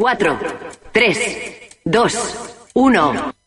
4, 3, 2, 1.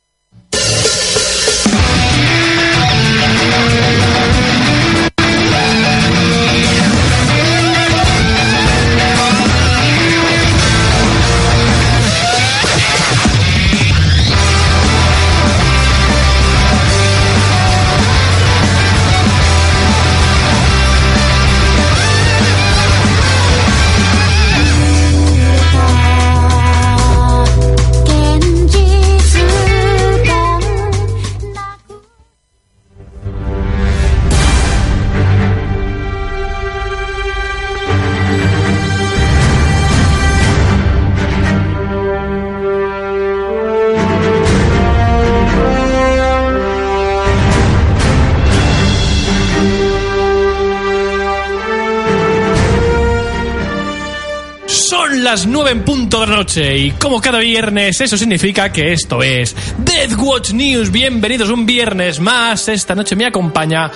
En punto de la noche y como cada viernes eso significa que esto es Death Watch News. Bienvenidos un viernes más. Esta noche me acompaña,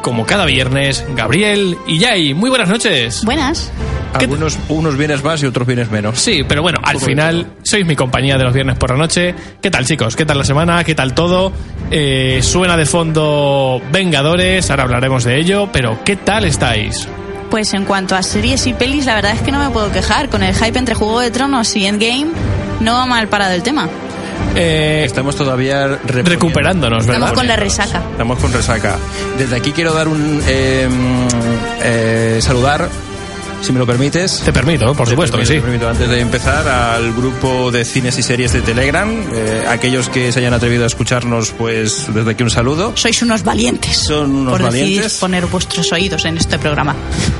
como cada viernes, Gabriel y Yay. Muy buenas noches. Buenas. ¿Qué- Algunos unos vienes más y otros vienes menos. Sí, pero bueno, al final sois mi compañía de los viernes por la noche. ¿Qué tal, chicos? ¿Qué tal la semana? ¿Qué tal todo? Eh, suena de fondo Vengadores, ahora hablaremos de ello, pero ¿qué tal estáis? Pues en cuanto a series y pelis, la verdad es que no me puedo quejar. Con el hype entre Juego de Tronos y Endgame, no va mal parado el tema. Eh, Estamos todavía recuperándonos, ¿verdad? Estamos con la resaca. Estamos con resaca. Desde aquí quiero dar un eh, eh, saludar, si me lo permites. Te permito, por supuesto que sí. te permito, antes de empezar, al grupo de cines y series de Telegram, eh, aquellos que se hayan atrevido a escucharnos, pues desde aquí un saludo. Sois unos valientes. Son unos por valientes. poner vuestros oídos en este programa.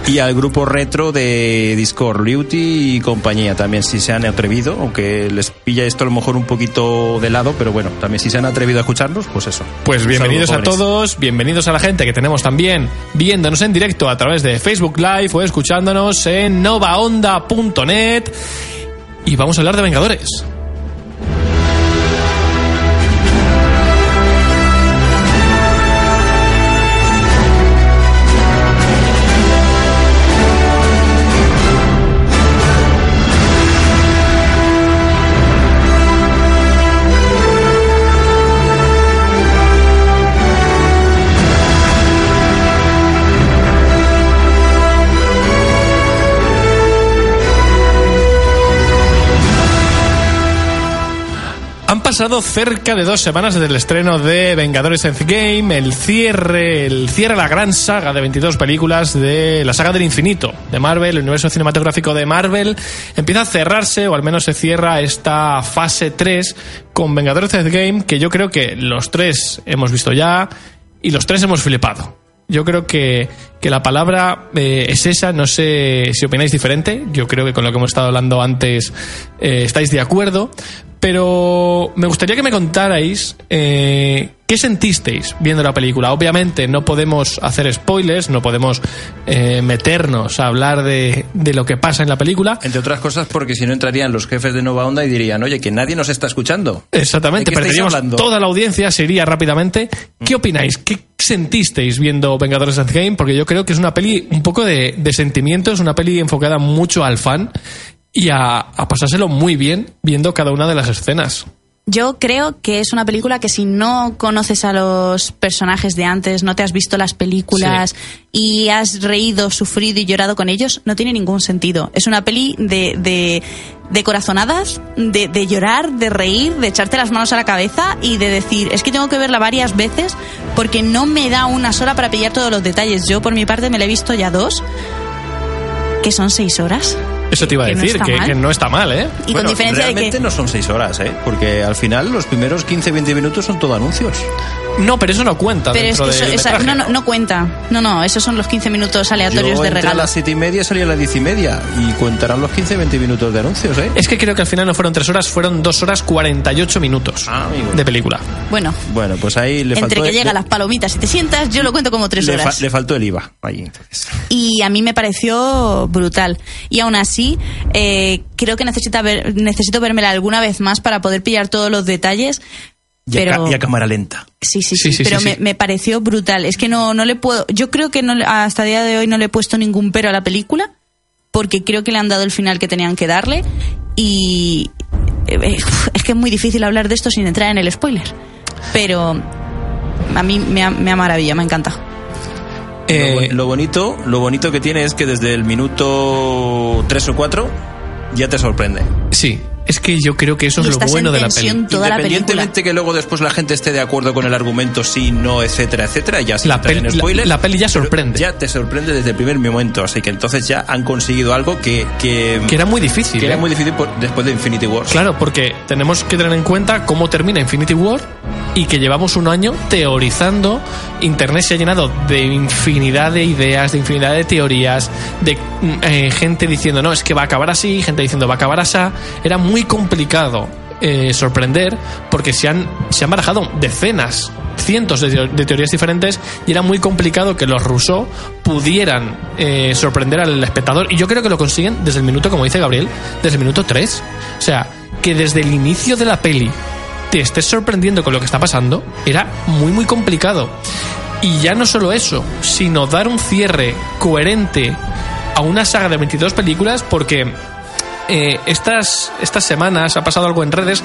Y al grupo retro de Discord, Beauty y compañía, también si se han atrevido, aunque les pilla esto a lo mejor un poquito de lado, pero bueno, también si se han atrevido a escucharnos, pues eso. Pues bienvenidos a saludo, todos, bienvenidos a la gente que tenemos también viéndonos en directo a través de Facebook Live o escuchándonos en novaonda.net y vamos a hablar de Vengadores. Pasado cerca de dos semanas desde el estreno de Vengadores Endgame, el cierre, el cierre la gran saga de 22 películas de la saga del infinito de Marvel, el universo cinematográfico de Marvel, empieza a cerrarse, o al menos se cierra esta fase 3 con Vengadores Endgame, que yo creo que los tres hemos visto ya y los tres hemos flipado. Yo creo que, que la palabra eh, es esa, no sé si opináis diferente, yo creo que con lo que hemos estado hablando antes eh, estáis de acuerdo, pero me gustaría que me contarais eh, qué sentisteis viendo la película. Obviamente no podemos hacer spoilers, no podemos eh, meternos a hablar de, de lo que pasa en la película. Entre otras cosas porque si no entrarían los jefes de Nova Onda y dirían, oye, que nadie nos está escuchando. Exactamente, ¿De qué estáis perderíamos hablando? toda la audiencia, se iría rápidamente. ¿Qué opináis? ¿Qué sentisteis viendo Vengadores Endgame? Porque yo creo que es una peli un poco de, de sentimientos, una peli enfocada mucho al fan y a, a pasárselo muy bien viendo cada una de las escenas. Yo creo que es una película que si no conoces a los personajes de antes, no te has visto las películas y has reído, sufrido y llorado con ellos, no tiene ningún sentido. Es una peli de, de, de corazonadas, de, de llorar, de reír, de echarte las manos a la cabeza y de decir, es que tengo que verla varias veces porque no me da una sola para pillar todos los detalles. Yo por mi parte me la he visto ya dos, que son seis horas. Eso te iba a Que no decir, está que, que no está mal, ¿eh? Y Bueno, con diferencia de realmente que... no son seis horas, ¿eh? Porque al final los primeros 15-20 minutos son todo anuncios. No, pero eso no cuenta Pero es dentro que eso, esa- no, no, no cuenta. No, no, esos son los 15 minutos aleatorios Yo de entré a regalo. las siete y media, salí a las diez y media. Y contarán los 15-20 minutos de anuncios, ¿eh? Es que creo que al final no fueron tres horas, fueron dos horas 48 minutos Ah, amigo. de película. Bueno, Bueno, pues ahí le faltó... entre que le- llegan las palomitas y te sientas, yo lo cuento como tres le, fa- horas. le faltó el IVA. Ahí, entonces. y a mí me pareció brutal. Y aún así, eh, creo que necesita ver, necesito vérmela alguna vez más para poder pillar todos los detalles. Y, a, Pero y a cámara lenta. sí, sí, Sí, sí, sí, pero sí, me, sí. me pareció brutal. Es que no, no le puedo. Yo creo que no, hasta el día de hoy no le he puesto ningún pero a la película, porque creo que le han dado el final que tenían que darle. Y eh, eh, es que es muy difícil hablar de esto sin entrar en el spoiler. Pero a mí me ha, me ha maravillado, me encanta. Eh, lo, lo bonito, lo bonito que tiene es que desde el minuto 3 o 4 ya te sorprende. sí, es que yo creo que eso Y es lo bueno en de la tensión peli. toda la película. Independientemente que luego después la gente esté de acuerdo con el argumento, sí, no, etcétera, etcétera, ya sin La peli- en spoiler, la- la peli ya sorprende. Ya te sorprende desde el primer momento, así que entonces ya han conseguido algo que, que, Que era muy difícil. que era ¿eh? muy difícil por- después de Infinity Wars. Claro, porque tenemos que tener en cuenta cómo termina Infinity War y que llevamos un año teorizando. Internet se ha llenado de infinidad de ideas, de infinidad de teorías, de mm, eh, gente diciendo, no, es que va a acabar así, gente diciendo, va a acabar así. Era muy complicado eh, sorprender porque se han, se han barajado decenas, cientos de, de teorías diferentes y era muy complicado que los Rousseau pudieran eh, sorprender al espectador. Y yo creo que lo consiguen desde el minuto, como dice Gabriel, desde el minuto 3. O sea, que desde el inicio de la peli te estés sorprendiendo con lo que está pasando, era muy, muy complicado. Y ya no solo eso, sino dar un cierre coherente a una saga de 22 películas, porque eh, estas, estas semanas ha pasado algo en redes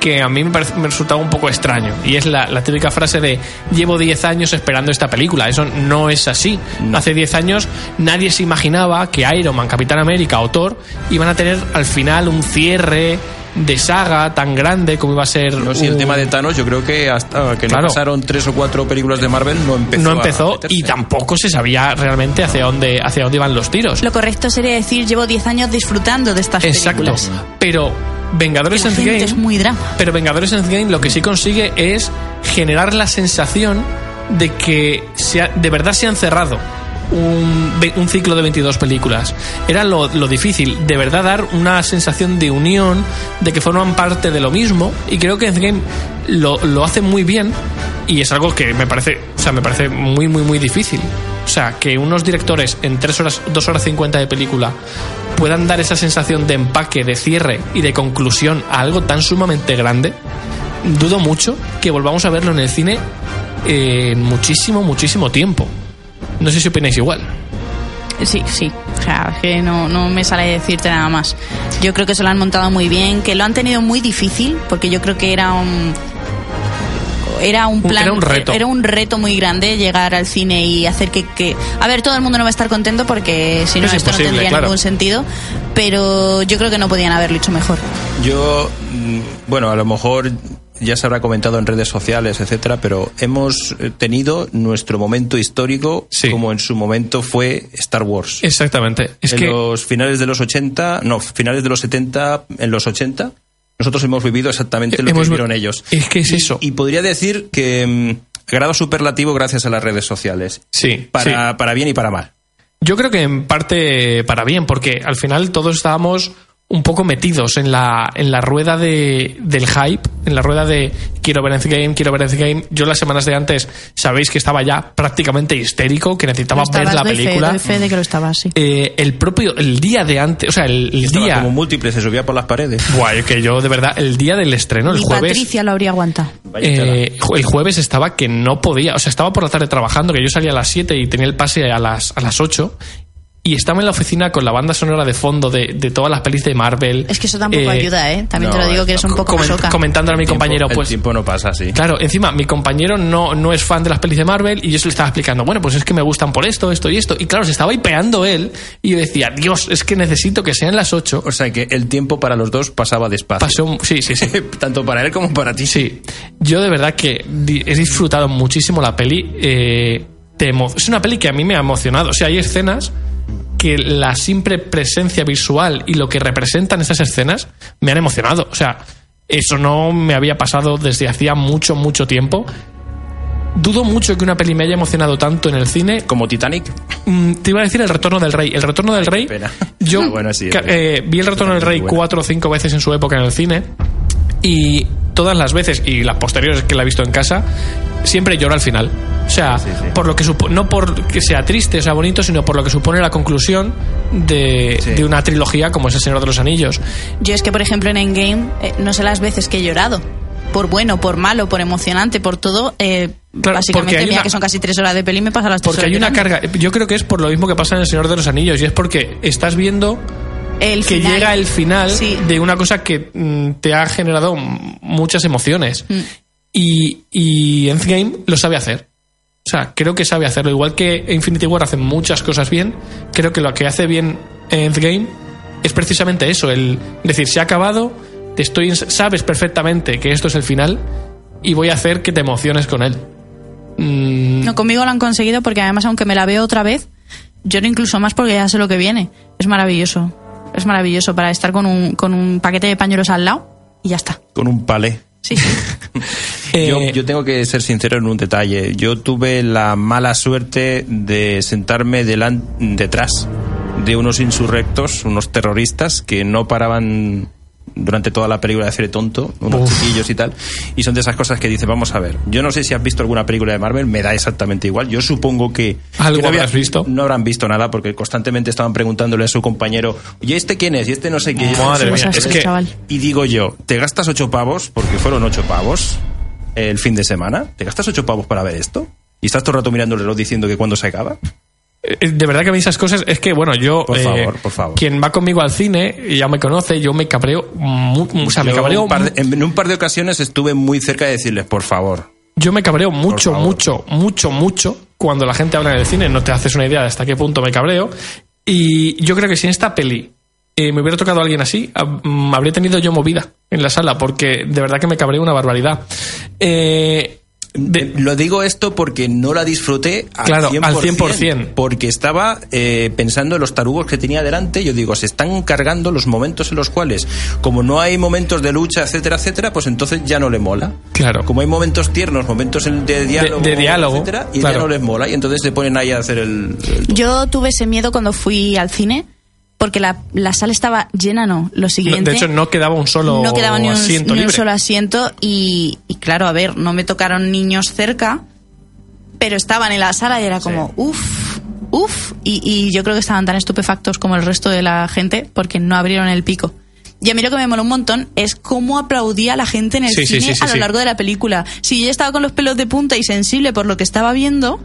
que a mí me, parece- me resultaba un poco extraño. Y es la, la típica frase de llevo 10 años esperando esta película. Eso no es así. Hace 10 años nadie se imaginaba que Iron Man, Capitán América o Thor iban a tener al final un cierre de saga tan grande como iba a ser... No, sí, el tema de Thanos, yo creo que hasta que Claro. no pasaron tres o cuatro películas de Marvel, no empezó. no empezó y tampoco se sabía realmente hacia dónde, hacia dónde iban los tiros. Lo correcto sería decir, llevo 10 años disfrutando de estas Exacto. películas. Pero Vengadores Endgame... es muy drama. Pero Vengadores Endgame lo que sí consigue es generar la sensación de que se ha- de verdad se han cerrado un, ciclo de 22 películas. Era lo, lo difícil, de verdad dar una sensación de unión, de que forman parte de lo mismo. Y creo que Endgame lo, lo hace muy bien y es algo que me parece, o sea, me parece muy, muy, muy difícil. O sea, que unos directores en 3 horas, 2 horas 50 de película puedan dar esa sensación de empaque, de cierre y de conclusión a algo tan sumamente grande, dudo mucho que volvamos a verlo en el cine eh, en muchísimo, muchísimo tiempo. No sé si opináis igual. Sí, sí. O sea, es que no, no me sale decirte nada más. Yo creo que se lo han montado muy bien, que lo han tenido muy difícil, porque yo creo que era un. Era un plan. Era un reto. Era un reto muy grande llegar al cine y hacer que. que a ver, todo el mundo no va a estar contento porque si no, Es esto no tendría claro. ningún sentido. Pero yo creo que no podían haberlo hecho mejor. Yo, mm, bueno, a lo mejor ya se habrá comentado en redes sociales, etcétera, pero hemos eh, tenido nuestro momento histórico Sí. como en su momento fue Star Wars. Exactamente. Es en que los finales de los 80, no, finales de los 70, en los 80, nosotros hemos vivido exactamente lo Hemos- que vivieron ellos. es que es Y- eso. Y podría decir que mm, grado superlativo gracias a las redes sociales. Sí, Para, para bien y para mal. Yo creo que en parte para bien, porque al final todos estábamos un poco metidos en la, en la rueda de, del hype, en la rueda de quiero ver Endgame, quiero ver Endgame. Yo las semanas de antes sabéis que estaba ya prácticamente histérico, que necesitaba Lo ver la fe, película. fe de que lo estaba así. Eh, el propio, el día de antes, o sea, el, día... como múltiple, se subía por las paredes. Buah, que yo de verdad, el día del estreno, el jueves... Patricia lo habría aguantado. Eh, el jueves estaba que no podía, o sea, estaba por la tarde trabajando, que yo salía a las 7 y tenía el pase a las, a las 8. Y estaba en la oficina con la banda sonora de fondo de, de todas las pelis de Marvel. Es que eso tampoco Eh, ayuda, ¿eh? También te lo digo que eres un poco comen- soca. comentando a mi El tiempo- compañero, el pues. tiempo no pasa así. Claro, encima, mi compañero no, no es fan de las pelis de Marvel y yo se le estaba explicando, bueno, pues es que me gustan por esto, esto y esto. Y claro, se estaba hipeando él y yo decía, Dios, es que necesito que sean las 8. O sea que el tiempo para los dos pasaba despacio. Pasó, un- sí, sí, sí. Tanto para él como para ti. Sí, yo de verdad que he disfrutado muchísimo la peli. eh, te es una peli que a mí me ha emocionado. O sea, hay escenas que la simple presencia visual y lo que representan esas escenas me han emocionado. O sea, eso no me había pasado desde hacía mucho, mucho tiempo. dudo mucho que una peli me haya emocionado tanto en el cine. Como Titanic. Mm, te iba a decir El Retorno del Rey. El Retorno del Rey. Espera. Yo Ah, bueno, sí, eh, vi El Retorno del Rey cuatro o cinco veces en su época en el cine. Y todas las veces, y las posteriores que la he visto en casa, siempre lloro al final. O sea, Sí, sí. por lo que supo- no por que sea triste o sea bonito, sino por lo que supone la conclusión de, Sí. de una trilogía como es El Señor de los Anillos. Yo es que, por ejemplo, en Endgame, eh, no sé las veces que he llorado. Por bueno, por malo, por emocionante, por todo. eh, Claro, básicamente, porque hay mira una- que son casi tres horas de peli, me pasa las tres Porque horas hay una llorando. carga. Yo creo que es por lo mismo que pasa en El Señor de los Anillos, y es porque estás viendo El que final. llega el final Sí. de una cosa que mm, te ha generado muchas emociones. Mm. Y, y Endgame lo sabe hacer. O sea, creo que sabe hacerlo. Igual que Infinity War hace muchas cosas bien, creo que lo que hace bien Endgame es precisamente eso, el decir, se ha acabado, te estoy sabes perfectamente que esto es el final y voy a hacer que te emociones con él. Mm, No, conmigo lo han conseguido porque además, aunque me la veo otra vez, lloro incluso más porque ya sé lo que viene. Es maravilloso. Es maravilloso para estar con un, con un paquete de pañuelos al lado y ya está. Con un palé. Sí, eh, Yo, yo tengo que ser sincero en un detalle. Yo tuve la mala suerte de sentarme delan- detrás de unos insurrectos, unos terroristas que no paraban durante toda la película de hacer tonto, unos chiquillos y tal. Y son de esas cosas que dices, vamos a ver. Yo no sé si has visto alguna película de Marvel, me da exactamente igual. Yo supongo que. ¿Algo que no habrás visto? No habrán visto nada porque constantemente estaban preguntándole a su compañero, ¿y este quién es? ¿Y este no sé qué? ¿Y este no Madre mía, cuánto?". es que- chaval. Y digo yo, ¿te gastas ocho pavos? Porque fueron ocho pavos el fin de semana. ¿Te gastas ocho pavos para ver esto? ¿Y estás todo el rato mirando el reloj diciendo que cuándo se acaba? Eh, De verdad que a mí esas cosas es que, bueno, yo. Por eh, favor, por favor. Quien va conmigo al cine ya me conoce, yo me cabreo. mu- o sea, me cabreo. un par de- mu- en un par de ocasiones estuve muy cerca de decirles, por favor. Yo me cabreo mucho, mucho, mucho, mucho cuando la gente habla en el cine. No te haces una idea de hasta qué punto me cabreo. Y yo creo que si en esta peli eh, me hubiera tocado alguien así, mm, habría tenido yo movida en la sala, porque de verdad que me cabreo una barbaridad. Eh, de- Lo digo esto porque no la disfruté al Claro, 100%, al 100%. Porque estaba eh, pensando en los tarugos que tenía delante. Yo digo, se están cargando los momentos en los cuales, como no hay momentos de lucha, etcétera, etcétera, pues entonces ya no le mola. Claro. Como hay momentos tiernos, momentos en- de diálogo, de diálogo, etcétera, y claro. ya no les mola. Y entonces se ponen ahí a hacer el. el- Yo tuve ese miedo cuando fui al cine porque la, la sala estaba llena, no. Lo no, siguiente. de hecho, no quedaba un solo no quedaba ni un, asiento ni un solo asiento y, y claro, a ver, no me tocaron niños cerca, pero estaban en la sala y era como, uff, uff, y, y yo creo que estaban tan estupefactos como el resto de la gente porque no abrieron el pico. Y a mí lo que me moló un montón es cómo aplaudía la gente en el Sí, cine sí, a lo largo de la película. Si yo estaba con los pelos de punta y sensible por lo que estaba viendo,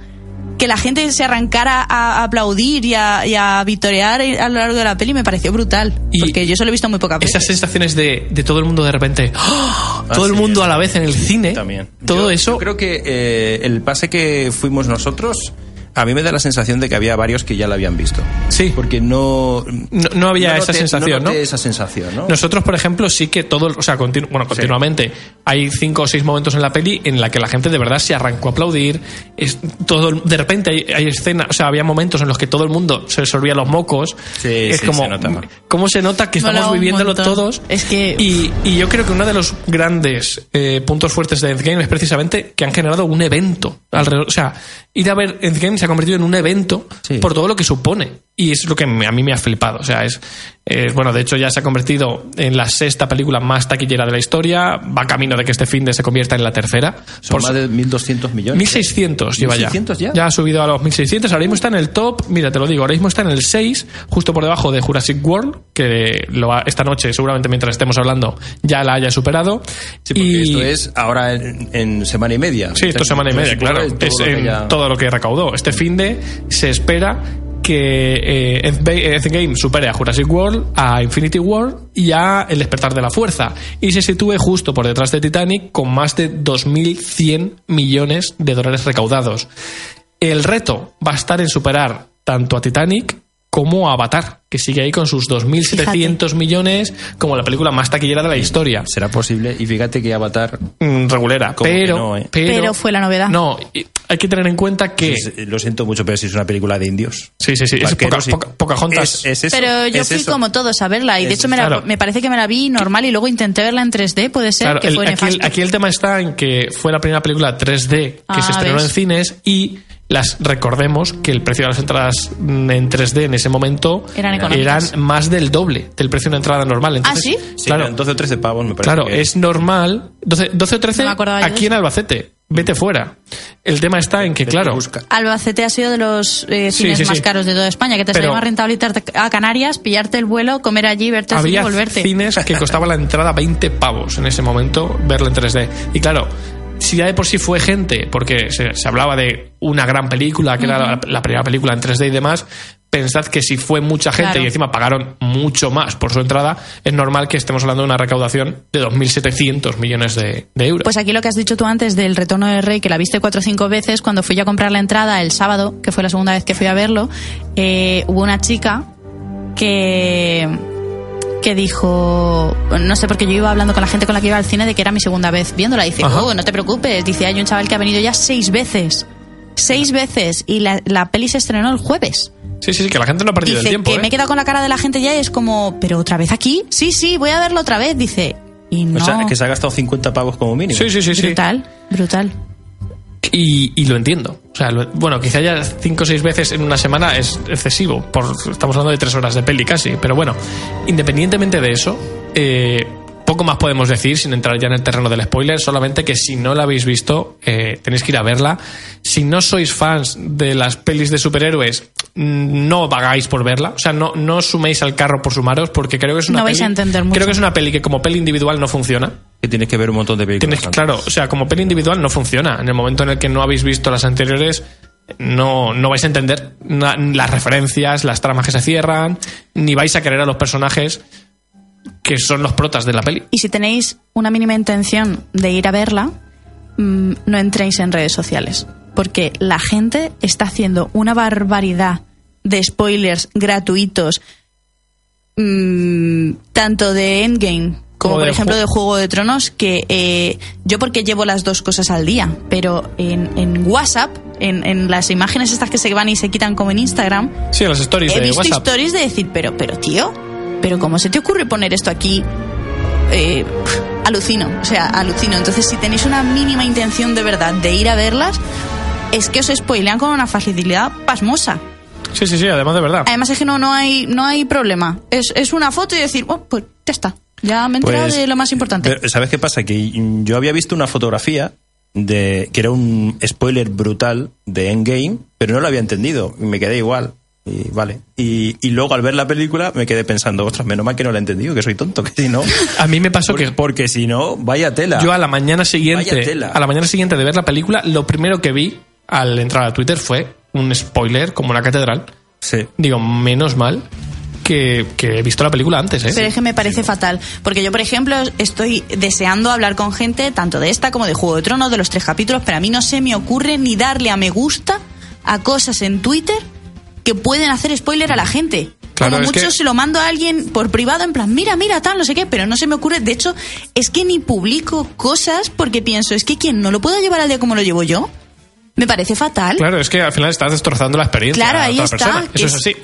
que la gente se arrancara a, aplaudir y a, y a vitorear a lo largo de la peli me pareció brutal. Y porque yo solo he visto muy pocas veces. Esas sensaciones de, de todo el mundo de repente. ¡oh! todo Ah, el sí, mundo a la vez en el cine. También. Todo Yo- eso. Yo creo que eh, el pase que fuimos nosotros, a mí me da la sensación de que había varios que ya la habían visto. Sí. Porque no. No- no había esa noté- sensación, noté ¿no? esa sensación, ¿no? Nosotros, por ejemplo, sí que todo, o sea, continu- bueno, continuamente hay cinco o seis momentos en la peli en la que la gente de verdad se arrancó a aplaudir. Es todo, de repente hay, hay escenas, o sea, había momentos en los que todo el mundo se resolvía los mocos. Sí, es sí, como, se nota mal. ¿cómo se nota que estamos viviéndolo todos? Es que- Y, y yo creo que uno de los grandes eh, puntos fuertes de Endgame es precisamente que han generado un evento alrededor. O sea, ir a ver Endgame se ha convertido en un evento Sí. por todo lo que supone. Y es lo que me- a mí me ha flipado. O sea, es. Eh, bueno, de hecho, ya se ha convertido en la sexta película más taquillera de la historia. Va camino de que este fin de se convierta en la tercera. Son Por más de 1.200 millones. 1600 lleva ya. 1600 ya. Ya ha subido a los 1600. Ahora mismo está en el top. Mira, te lo digo. Ahora mismo está en el 6, justo por debajo de Jurassic World, que lo esta noche, seguramente mientras estemos hablando, ya la haya superado. Sí, porque y esto es ahora en, en semana y media. Sí, esto es semana y media, claro. Es en ya- todo lo que recaudó. Este fin de se espera que eh, Endgame supere a Jurassic World, a Infinity War y a El despertar de la fuerza. Y se sitúe justo por detrás de Titanic con más de 2.100 millones de dólares recaudados. El reto va a estar en superar tanto a Titanic como Avatar, que sigue ahí con sus 2.700 millones como la película más taquillera de la historia. Será posible. Y fíjate que Avatar. Mm, regulera, pero, no, ¿eh? pero, Pero fue la novedad. No, hay que tener en cuenta que... lo siento mucho, pero si es una película de indios. Sí, sí, sí, es poca, y- poca- Pocahontas. Es, es eso, Pero yo es fui eso. como todos a verla y de hecho me, la- claro. me parece que me la vi normal y luego intenté verla en 3D, puede ser Claro, que el- fue aquí, el, aquí el tema está en que fue la primera película 3D que Ah, se estrenó ¿ves? en cines y las recordemos que el precio de las entradas en 3D en ese momento Eran eran más del doble del precio de una entrada normal. Entonces, ¿sí? Sí, claro, eran 12 o 13 pavos, me parece. claro, que- es normal. 12, 12 o 13 No aquí en. Albacete. Vete fuera. El tema está en que, claro. Albacete ha sido de los eh, Sí, cines sí, más sí. caros de toda España, que te sale más rentable irte a Canarias, pillarte el vuelo, comer allí, verte cine y había volverte. cines que costaba la entrada 20 pavos en ese momento verla en 3D. Y claro, si ya de por sí fue gente, porque se, se hablaba de una gran película, que era la, la primera película en 3D y demás, pensad que si fue mucha gente Claro. y encima pagaron mucho más por su entrada, es normal que estemos hablando de una recaudación de 2.700 millones de, de euros. Pues aquí lo que has dicho tú antes del retorno del rey, que la viste cuatro o cinco veces, cuando fui yo a comprar la entrada el sábado, que fue la segunda vez que fui a verlo, eh, hubo una chica que que dijo, no sé, porque yo iba hablando con la gente con la que iba al cine de que era mi segunda vez viéndola. Dice, Ajá. oh, no te preocupes. Dice, hay un chaval que ha venido ya seis veces. Seis veces. Y la, la peli se estrenó el jueves. sí, sí, sí, que la gente no ha perdido Dice el tiempo. que ¿eh? me he quedado con la cara de la gente ya y es como, ¿pero otra vez aquí? Sí, sí, voy a verlo otra vez. Dice, y no. O sea, que se ha gastado 50 pavos como mínimo. Sí, sí, sí, sí. brutal, brutal. Y, y lo entiendo. O sea, lo- bueno, quizá ya cinco o seis veces en una semana es excesivo. Por, estamos hablando de tres horas de peli casi. Pero bueno, independientemente de eso, eh, poco más podemos decir sin entrar ya en el terreno del spoiler. Solamente que si no la habéis visto, eh, tenéis que ir a verla. Si no sois fans de las pelis de superhéroes, mm, no vagáis por verla. O sea, no, no suméis al carro por sumaros, porque creo que es una No vais peli- a entender mucho. Creo que es una peli que como peli individual no funciona. Que tienes que ver un montón de películas. Tienes, claro, o sea, como peli individual no funciona. En el momento en el que no habéis visto las anteriores, no, no vais a entender na- las referencias, las tramas que se cierran, ni vais a querer a los personajes que son los protas de la peli. Y si tenéis una mínima intención de ir a verla, mm, no entréis en redes sociales. Porque la gente está haciendo una barbaridad de spoilers gratuitos, mm, tanto de Endgame como, por ejemplo de Juego de Tronos, que eh, yo porque llevo las dos cosas al día, pero en, en WhatsApp, en, en las imágenes estas que se van y se quitan como en Instagram, Sí, las stories he de visto WhatsApp. stories de decir, pero, pero tío, pero ¿cómo se te ocurre poner esto aquí? Eh, alucino, o sea, alucino. Entonces, si tenéis una mínima intención de verdad de ir a verlas, es que os spoilean con una facilidad pasmosa. Sí, sí, sí, además de verdad. Además es que no, no hay, no hay problema. Es, es una foto y decir, oh, pues ya está. Ya me he enterado Pues, de lo más importante. pero, ¿Sabes qué pasa? Que yo había visto una fotografía de que era un spoiler brutal de Endgame, pero no lo había entendido y me quedé igual. Y vale. Y, y luego al ver la película me quedé pensando, ostras, menos mal que no la he entendido, que soy tonto, que si no. A mí me pasó porque, que porque si no, vaya tela. yo a la mañana Vaya siguiente, tela. a la mañana siguiente de ver la película, lo primero que vi al entrar a Twitter fue un spoiler como una catedral. Sí. Digo, menos mal que, que he visto la película antes, ¿eh? Pero es que me parece fatal. Porque yo, por ejemplo, estoy deseando hablar con gente, tanto de esta como de Juego de Tronos, de los tres capítulos, pero a mí no se me ocurre ni darle a me gusta a cosas en Twitter que pueden hacer spoiler a la gente. Claro, como mucho que- se lo mando a alguien por privado, en plan, mira, mira, tal, no sé qué, pero no se me ocurre. De hecho, es que ni publico cosas porque pienso, es que quien no lo pueda llevar al día como lo llevo yo, me parece fatal. Claro, es que al final estás destrozando la experiencia. Claro, a ahí otra está, persona. Eso es es- así.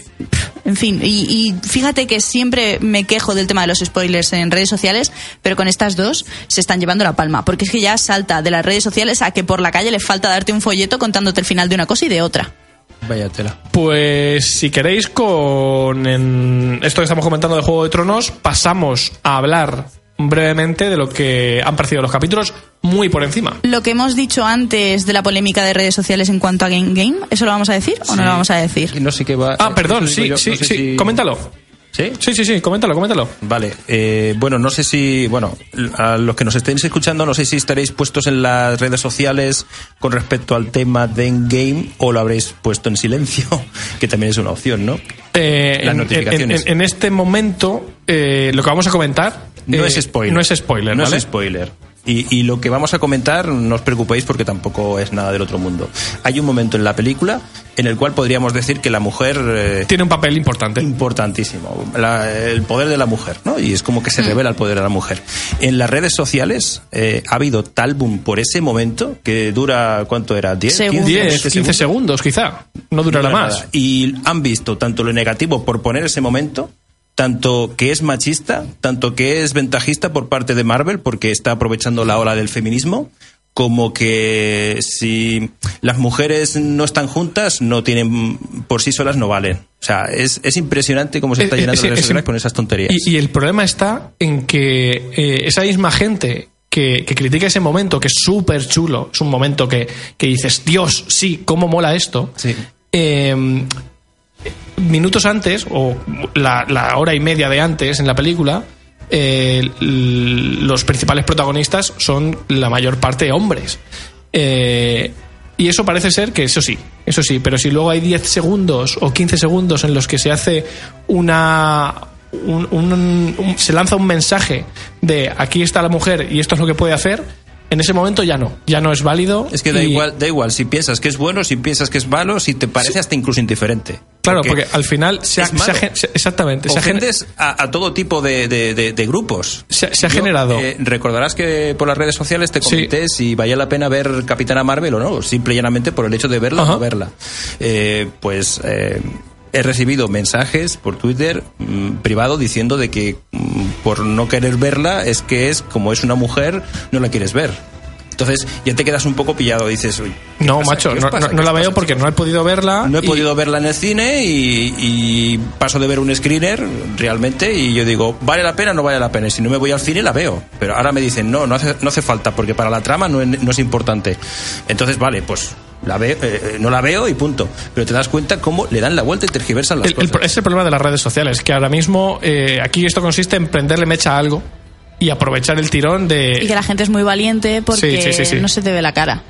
En fin, y, y fíjate que siempre me quejo del tema de los spoilers en redes sociales, pero con estas dos se están llevando la palma, porque es que ya salta de las redes sociales a que por la calle le falta darte un folleto contándote el final de una cosa y de otra. Vaya tela. Pues si queréis, con en esto que estamos comentando de Juego de Tronos, pasamos a hablar brevemente de lo que han parecido los capítulos, muy por encima. Lo que hemos dicho antes de la polémica de redes sociales en cuanto a Game Game, ¿eso lo vamos a decir o no lo vamos a decir? No sé qué va. Ah, perdón, sí, yo, sí, no sé sí, si- coméntalo. ¿Sí? Sí, sí, sí, coméntalo, coméntalo. Vale, eh, bueno, no sé si, bueno, a los que nos estéis escuchando, no sé si estaréis puestos en las redes sociales con respecto al tema de Endgame o lo habréis puesto en silencio, que también es una opción, ¿no? Eh, Las en- notificaciones. En, en- en este momento, eh, lo que vamos a comentar No eh, es spoiler. No es spoiler, No ¿vale? es spoiler. Y, y lo que vamos a comentar, no os preocupéis porque tampoco es nada del otro mundo. Hay un momento en la película en el cual podríamos decir que la mujer... eh, Tiene un papel importante. importantísimo. La- el poder de la mujer, ¿no? Y es como que se revela el poder de la mujer. En las redes sociales eh, ha habido tal boom por ese momento que dura, ¿cuánto era? ¿10? Segundos. 10, 20 15 segundos, quizá. No durará dura más. nada. Y han visto tanto lo negativo por poner ese momento, tanto que es machista, tanto que es ventajista por parte de Marvel porque está aprovechando la ola del feminismo, como que si las mujeres no están juntas, no tienen por sí solas no valen. O sea, es, es impresionante cómo se está Es- llenando las redes con esas tonterías. Y, y el problema está en que eh, esa misma gente que, que critica ese momento, que es súper chulo, es un momento que, que dices, Dios, sí, cómo mola esto. Sí. eh, minutos antes, o la, hora y media de antes en la película, eh, los principales protagonistas son la mayor parte hombres. Eh, y eso parece ser que eso sí, eso sí, pero si luego hay 10 segundos o 15 segundos en los que se hace una... un- un- un- se lanza un mensaje de aquí está la mujer y esto es lo que puede hacer, en ese momento ya no, ya no es válido. Es que da y- igual, da igual si piensas que es bueno, si piensas que es malo, si te parece hasta incluso indiferente. Claro, porque, al final se ha, se se- exactamente, se ha a, a todo tipo de, de- de- de grupos. Se- se ha Yo, generado- eh, recordarás que por las redes sociales te Sí. comenté si valía la pena ver Capitana Marvel o no, simple y llanamente por el hecho de verla Ajá. o no verla. Eh, pues eh, he recibido mensajes por Twitter mm, privado diciendo de que mm, por no querer verla es que es como es una mujer, no la quieres ver. Entonces ya te quedas un poco pillado, dices, uy, ¿qué No, pasa? macho, ¿Qué os no, la veo porque no he podido verla. No he y- podido verla en el cine y, y paso de ver un screener realmente y yo digo, ¿vale la pena o no vale la pena? Y si no me voy al cine la veo. Pero ahora me dicen, no, no hace, no hace falta porque para la trama no es importante. Entonces, vale, pues la veo, eh, no la veo y punto. Pero te das cuenta cómo le dan la vuelta y tergiversan las El, cosas. es el problema de las redes sociales, que ahora mismo eh, aquí esto consiste en prenderle mecha a algo y aprovechar el tirón de... Y que la gente es muy valiente porque Sí, sí, sí, sí. no se te ve la cara.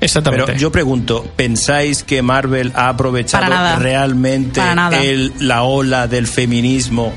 Exactamente. Pero yo pregunto, ¿pensáis que Marvel ha aprovechado Para realmente Para nada. el- la ola del feminismo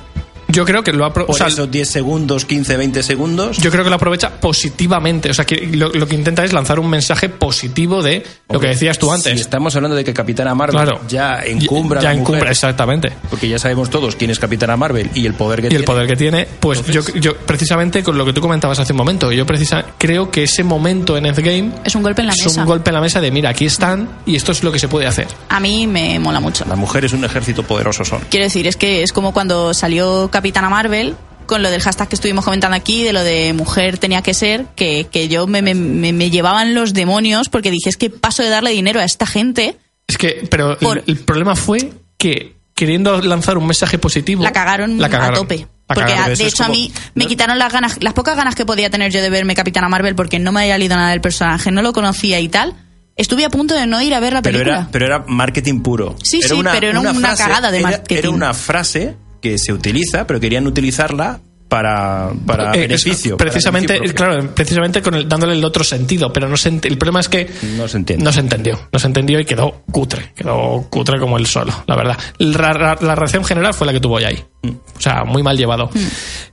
Yo creo que lo ha... por o sea, esos 10 segundos, 15, 20 segundos? yo creo que lo aprovecha positivamente. O sea, que lo, lo que intenta es lanzar un mensaje positivo de lo que decías tú antes. Si estamos hablando de que Capitana Marvel claro. ya encumbra Ya, a ya la encumbra, mujer, exactamente. porque ya sabemos todos quién es Capitana Marvel y el poder que Y tiene. el poder que tiene, pues yo, yo precisamente con lo que tú comentabas hace un momento, yo precisa, creo que ese momento en Endgame Es un golpe en la es mesa. un golpe en la mesa de mira, aquí están y esto es lo que se puede hacer. A mí me mola mucho. Las mujeres un ejército poderoso son. Quiero decir, es que es como cuando salió Capitana Marvel con lo del hashtag que estuvimos comentando aquí, de lo de mujer tenía que ser, que, que yo me, me, me- me llevaban los demonios porque dije, es que paso de darle dinero a esta gente, Es que, pero Por- el, el problema fue que queriendo lanzar un mensaje positivo, la cagaron, la cagaron. a tope. La Porque cagaron. a- eso de hecho a mí me quitaron las ganas, las pocas ganas que podía tener yo de verme Capitana Marvel porque no me había leído nada del personaje, no lo conocía y tal. Estuve a punto de no ir a ver la Pero película. era, pero era marketing puro. Sí, sí, pero era una cagada de era- marketing. Era una frase que se utiliza, pero querían utilizarla para, para Eh, beneficio. es- para precisamente, beneficio claro, precisamente con el- dándole el otro sentido, pero no se el problema es que No se entiende. no se entendió, no se entendió y quedó cutre, quedó cutre como el solo, la verdad. La, la- la reacción general fue la que tuvo Yai, Mm. o sea, muy mal llevado.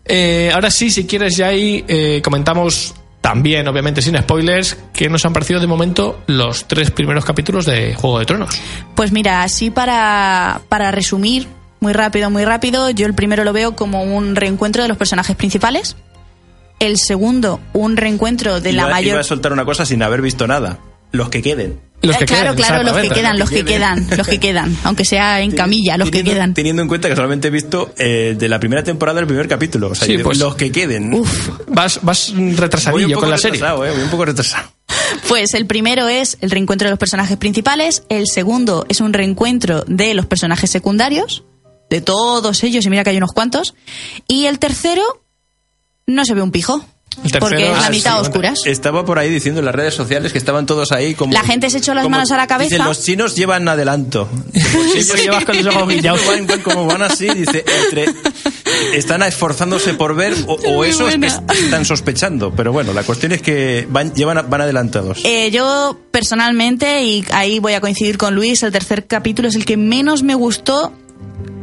Eh, ahora sí, si quieres Yai, eh, comentamos también, obviamente sin spoilers, que nos han parecido de momento los tres primeros capítulos de Juego de Tronos. Pues mira, así para, para resumir, muy rápido, muy rápido, yo el primero lo veo como un reencuentro de los personajes principales. El segundo, un reencuentro de la Iba- mayor... Iba a soltar una cosa sin haber visto nada. Los que queden. Los que Eh, claro, queden, claro, los que quedan, los que quedan, los que quedan, aunque sea en camilla, los que quedan. Teniendo en cuenta que solamente he visto eh, de la primera temporada el primer capítulo. O sea, Sí, pues- los que queden. Uf, Vas, vas retrasadillo poco con la serie. retrasado, eh, voy un poco retrasado. Pues el primero es el reencuentro de los personajes principales, el segundo es un reencuentro de los personajes secundarios, de todos ellos, y mira que hay unos cuantos, y el tercero no se ve un pijo, tercero porque es la ah, mitad sí, oscuras. Estaba por ahí diciendo en las redes sociales que estaban todos ahí como... La gente se echó las como- manos a la cabeza. Dicen, los chinos llevan adelanto. porque llevas con los ojos guillados. Van, van como van así, dice, entre... Están esforzándose por ver o, o eso es que buena. están sospechando. Pero bueno, la cuestión es que van, llevan, van adelantados. Eh, yo personalmente, y ahí voy a coincidir con Luis, el tercer capítulo es el que menos me gustó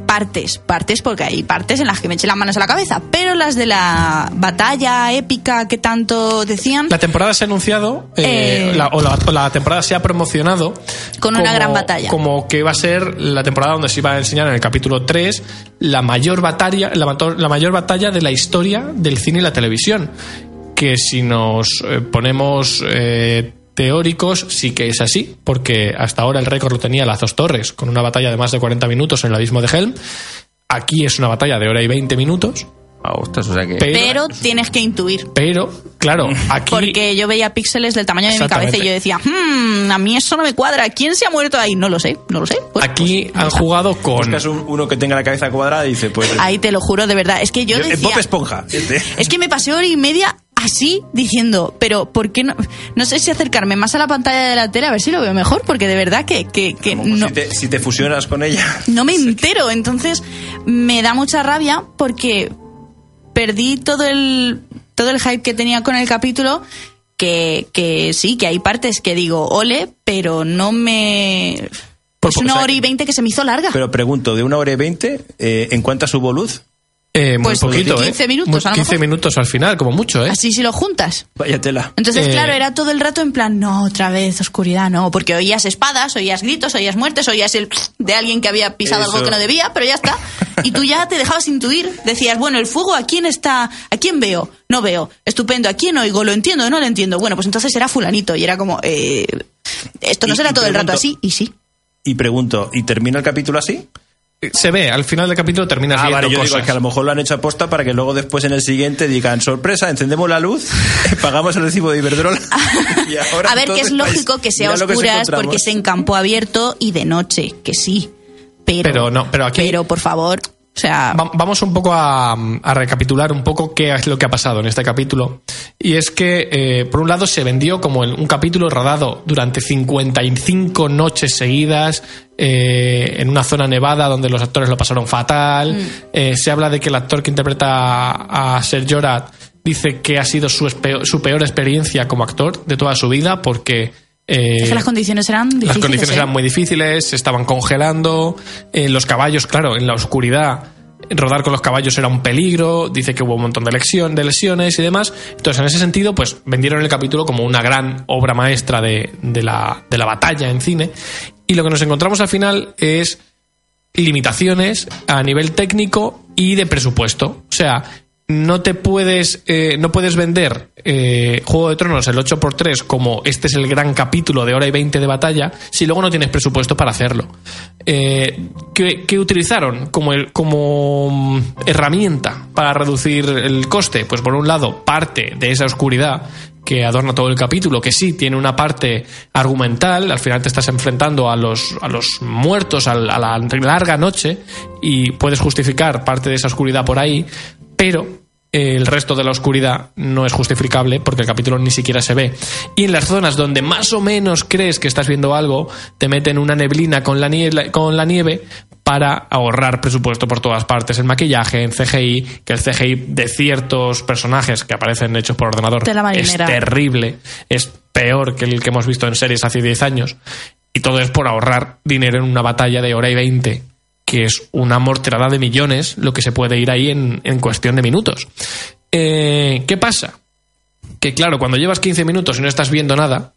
partes, partes porque hay partes en las que me eché las manos a la cabeza, pero las de la batalla épica que tanto decían La temporada se ha anunciado, eh, Eh. la- o, la, o la temporada se ha promocionado. Con una gran batalla. Como que va a ser la temporada donde se iba a enseñar en el capítulo 3 la mayor batalla, la mayor batalla de la historia del cine y la televisión. Que si nos eh, ponemos eh, teóricos, sí que es así, porque hasta ahora el récord lo tenía las dos torres, con una batalla de más de 40 minutos en el abismo de Helm. Aquí es una batalla de hora y 20 minutos. Ah, ostras, o sea que... Pero, pero tienes que intuir. pero, claro, aquí. Porque yo veía píxeles del tamaño de mi cabeza y yo decía, "Hmm, a mí eso no me cuadra. ¿Quién se ha muerto ahí? No lo sé, no lo sé. Pues, Aquí pues, han jugado con. Buscas un- uno que tenga la cabeza cuadrada y dice, pues... Ahí te lo juro, de verdad. Es que yo yo- decía... Bob Esponja. este. Es que me pasé hora y media así diciendo, pero ¿por qué no? No sé si acercarme más a la pantalla de la tele a ver si lo veo mejor, porque de verdad que, que, que Como no, si, te, si te fusionas con ella. no me entero. Entonces me da mucha rabia porque perdí todo el, todo el hype que tenía con el capítulo. Que, que sí, que hay partes que digo ole, pero no me. Por- Es una o sea, hora y veinte que se me hizo larga. Pero pregunto, de una hora y veinte, eh, ¿en cuántas hubo luz? Eh, muy Pues poquito, 15 ¿eh? minutos, Muy- a lo 15 mejor. minutos al final, como mucho, ¿eh? Así si lo juntas. Vaya tela. Entonces, Eh, claro, era todo el rato en plan, no, otra vez, oscuridad, no, porque oías espadas, oías gritos, oías muertes, oías el de alguien que había pisado Eso. algo que no debía, pero ya está. Y tú ya te dejabas intuir, decías, bueno, el fuego, ¿a quién está? ¿A quién veo? No veo. Estupendo, ¿a quién oigo? ¿Lo entiendo o no lo entiendo? Bueno, pues entonces era fulanito y era como, eh, esto no será todo el rato así, y sí. Y pregunto, ¿y termina el capítulo así? Se ve, al final del capítulo terminas Ah, viendo vale, yo cosas. digo que a lo mejor lo han hecho aposta para que luego después en el siguiente digan, sorpresa, encendemos la luz, pagamos el recibo de Iberdrola. y ahora A ver, que es entonces, lógico que sea que oscuras encontramos. porque es en campo abierto y de noche, que sí. Pero, Pero no, pero aquí- Pero por favor, o sea, Va- Vamos un poco a, a recapitular un poco qué es lo que ha pasado en este capítulo. Y es que, eh, por un lado, se vendió como el- un capítulo rodado durante 55 noches seguidas eh, en una zona nevada donde los actores lo pasaron fatal. Eh, se habla de que el actor que interpreta a, a Ser Jorah dice que ha sido su, su peor experiencia como actor de toda su vida porque... eh, es que las condiciones eran difíciles. las condiciones ¿eh? eran muy difíciles, se estaban congelando, eh, los caballos, claro, en la oscuridad. Rodar con los caballos era un peligro, dice que hubo un montón de, lesión, de lesiones y demás. Entonces, en ese sentido, pues vendieron el capítulo como una gran obra maestra de, de la, de la batalla en cine. Y lo que nos encontramos al final es limitaciones a nivel técnico y de presupuesto. O sea, no te puedes, eh, no puedes vender eh, Juego de Tronos el 8x3 como este es el gran capítulo de hora y 20 de batalla si luego no tienes presupuesto para hacerlo. Eh, ¿qué, qué utilizaron como, el- como mm, herramienta para reducir el coste? Pues por un lado, parte de esa oscuridad que adorna todo el capítulo, que sí tiene una parte argumental, al final te estás enfrentando a los, a los muertos, a la larga noche, y puedes justificar parte de esa oscuridad por ahí, pero eh, el resto de la oscuridad no es justificable porque el capítulo ni siquiera se ve. Y en las zonas donde más o menos crees que estás viendo algo, te meten una neblina con la nieve, con la nieve para ahorrar presupuesto por todas partes, en maquillaje, en CGI, que el CGI de ciertos personajes que aparecen hechos por ordenador es terrible, es peor que el que hemos visto en series hace 10 años. Y todo es por ahorrar dinero en una batalla de hora y 20, que es una morterada de millones lo que se puede ir ahí en, en cuestión de minutos. Eh, ¿Qué pasa? Que claro, cuando llevas 15 minutos y no estás viendo nada,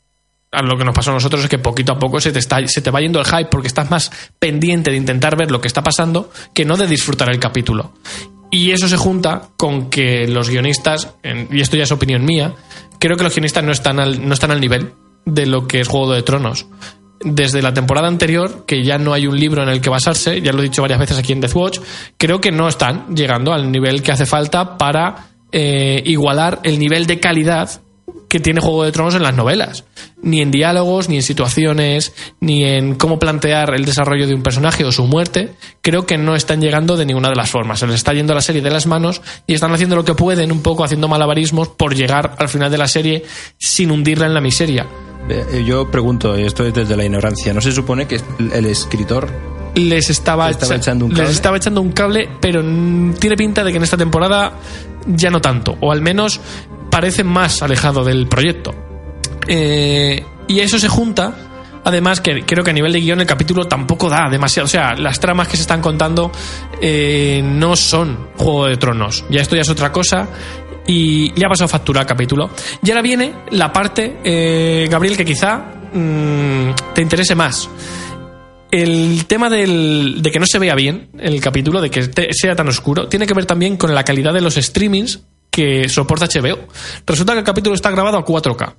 lo que nos pasó a nosotros es que poquito a poco se te, está, se te va yendo el hype porque estás más pendiente de intentar ver lo que está pasando que no de disfrutar el capítulo. Y eso se junta con que los guionistas, y esto ya es opinión mía, creo que los guionistas no están no están al nivel de lo que es Juego de Tronos. Desde la temporada anterior, que ya no hay un libro en el que basarse, ya lo he dicho varias veces aquí en Death Watch, creo que no están llegando al nivel que hace falta para eh, igualar el nivel de calidad que tiene Juego de Tronos en las novelas. Ni en diálogos, ni en situaciones, ni en cómo plantear el desarrollo de un personaje o su muerte. Creo que no están llegando de ninguna de las formas. Se les está yendo la serie de las manos y están haciendo lo que pueden, un poco haciendo malabarismos por llegar al final de la serie sin hundirla en la miseria. Eh, Yo pregunto, esto es desde la ignorancia, ¿no se supone que el escritor les estaba, Le estaba echa- echando un les cable. estaba echando un cable, pero tiene pinta de que en esta temporada ya no tanto, o al menos parece más alejado del proyecto. Eh, y eso se junta además, que creo que a nivel de guion el capítulo tampoco da demasiado. O sea, las tramas que se están contando eh, no son Juego de Tronos. Ya esto ya es otra cosa. Y ya ha pasado factura el capítulo. Y ahora viene la parte, eh, Gabriel, que quizá mm, te interese más. El tema del- de que no se vea bien el capítulo, de que te- sea tan oscuro, tiene que ver también con la calidad de los streamings que soporta HBO. Resulta que el capítulo está grabado a 4K,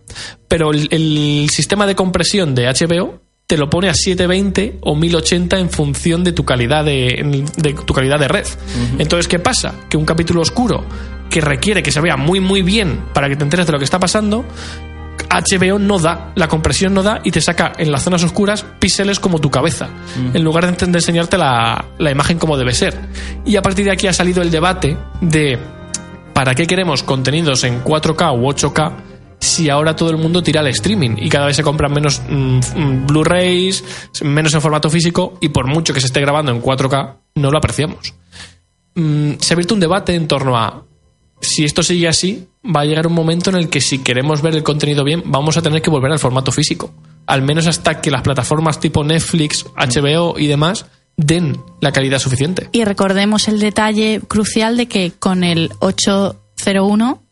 pero el, el sistema de compresión de HBO te lo pone a 720 o 1080 en función de tu calidad de, de tu calidad de red. Entonces, ¿qué pasa? Que un capítulo oscuro que requiere que se vea muy muy bien para que te enteres de lo que está pasando, HBO no da, la compresión no da y te saca en las zonas oscuras píxeles como tu cabeza, en lugar de, de enseñarte la, la imagen como debe ser. Y a partir de aquí ha salido el debate de ¿para qué queremos contenidos en 4K u 8K si ahora todo el mundo tira al streaming y cada vez se compran menos mm, mm, Blu-rays, menos en formato físico y por mucho que se esté grabando en 4K no lo apreciamos? Mm, se ha abierto un debate en torno a si esto sigue así, va a llegar un momento en el que si queremos ver el contenido bien, vamos a tener que volver al formato físico. Al menos hasta que las plataformas tipo Netflix, HBO y demás den la calidad suficiente. Y recordemos el detalle crucial de que con el 801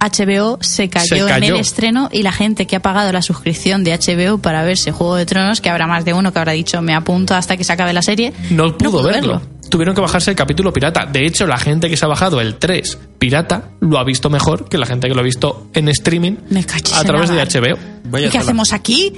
HBO se cayó, Se en el estreno y la gente que ha pagado la suscripción de HBO para verse Juego de Tronos, que habrá más de uno que habrá dicho me apunto hasta que se acabe la serie, No pudo verlo. Tuvieron que bajarse el capítulo pirata. De hecho, la gente que se ha bajado el 3 pirata lo ha visto mejor que la gente que lo ha visto en streaming Me a través de. HBO. Vaya ¿Y qué hacemos aquí?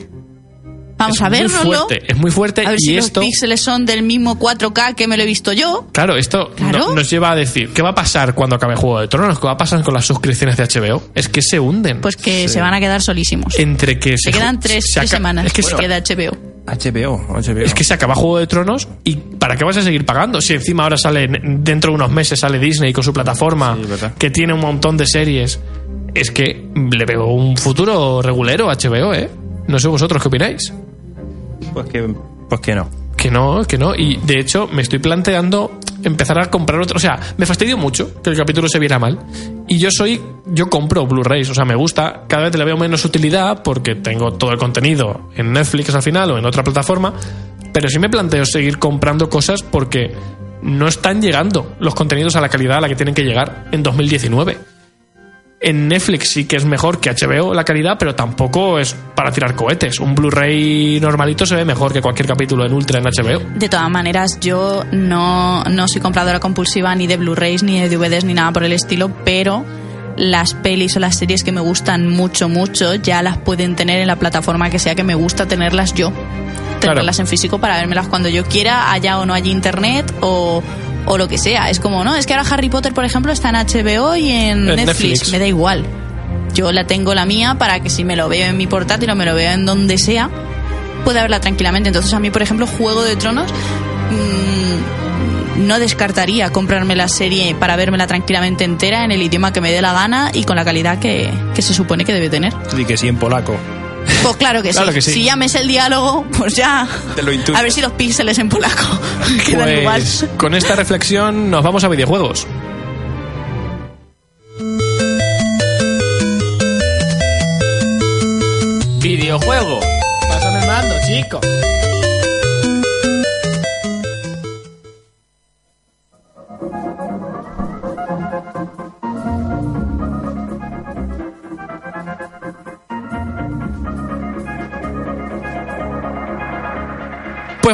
Vamos es a verlo. Muy fuerte, es muy fuerte A ver y si esto los píxeles son del mismo 4K que me lo he visto yo. Claro, esto Claro. no- nos lleva a decir, ¿qué va a pasar cuando acabe Juego de Tronos? ¿Qué va a pasar con las suscripciones de HBO? Es que se hunden. Pues que se van a quedar solísimos. entre que se quedan tres, se tres aca- semanas. Es que, se- queda HBO. HBO, HBO. es que se acaba Juego de Tronos y ¿para qué vas a seguir pagando? Si encima ahora sale, dentro de unos meses sale Disney con su plataforma, Sí, que tiene un montón de series. Es que le veo un futuro regulero a HBO, ¿eh? No sé vosotros qué opináis. Pues que, pues que no. Que no, que no. Y de hecho, me estoy planteando empezar a comprar otro. O sea, me fastidió mucho que el capítulo se viera mal. Y yo soy. Yo compro Blu-rays. O sea, me gusta. Cada vez le veo menos utilidad porque tengo todo el contenido en Netflix al final o en otra plataforma. Pero sí me planteo seguir comprando cosas porque no están llegando los contenidos a la calidad a la que tienen que llegar en 2019. En Netflix sí que es mejor que HBO la calidad, pero tampoco es para tirar cohetes. Un Blu-ray normalito se ve mejor que cualquier capítulo en Ultra en HBO. De todas maneras, yo no, no soy compradora compulsiva ni de Blu-rays, ni de DVDs, ni nada por el estilo, pero las pelis o las series que me gustan mucho, mucho, ya las pueden tener en la plataforma que sea que me gusta tenerlas yo. Tenerlas en físico para vérmelas cuando yo quiera, haya o no haya internet o, o lo que sea. Es como, ¿no? Es que ahora Harry Potter, por ejemplo, está en HBO y en, En Netflix. Netflix. Me da igual. Yo la tengo la mía para que si me lo veo en mi portátil o me lo veo en donde sea, pueda verla tranquilamente. Entonces a mí, por ejemplo, Juego de Tronos mm, no descartaría comprarme la serie para vérmela tranquilamente entera en el idioma que me dé la gana y con la calidad que, que se supone que debe tener. Y que sí en polaco. Pues claro que, Claro sí. que sí. Si llames el diálogo, pues ya. Te lo intuyes. A ver si los píxeles en polaco quedan igual. Pues con esta reflexión nos vamos a videojuegos. Videojuego. Pásame el mando, chico.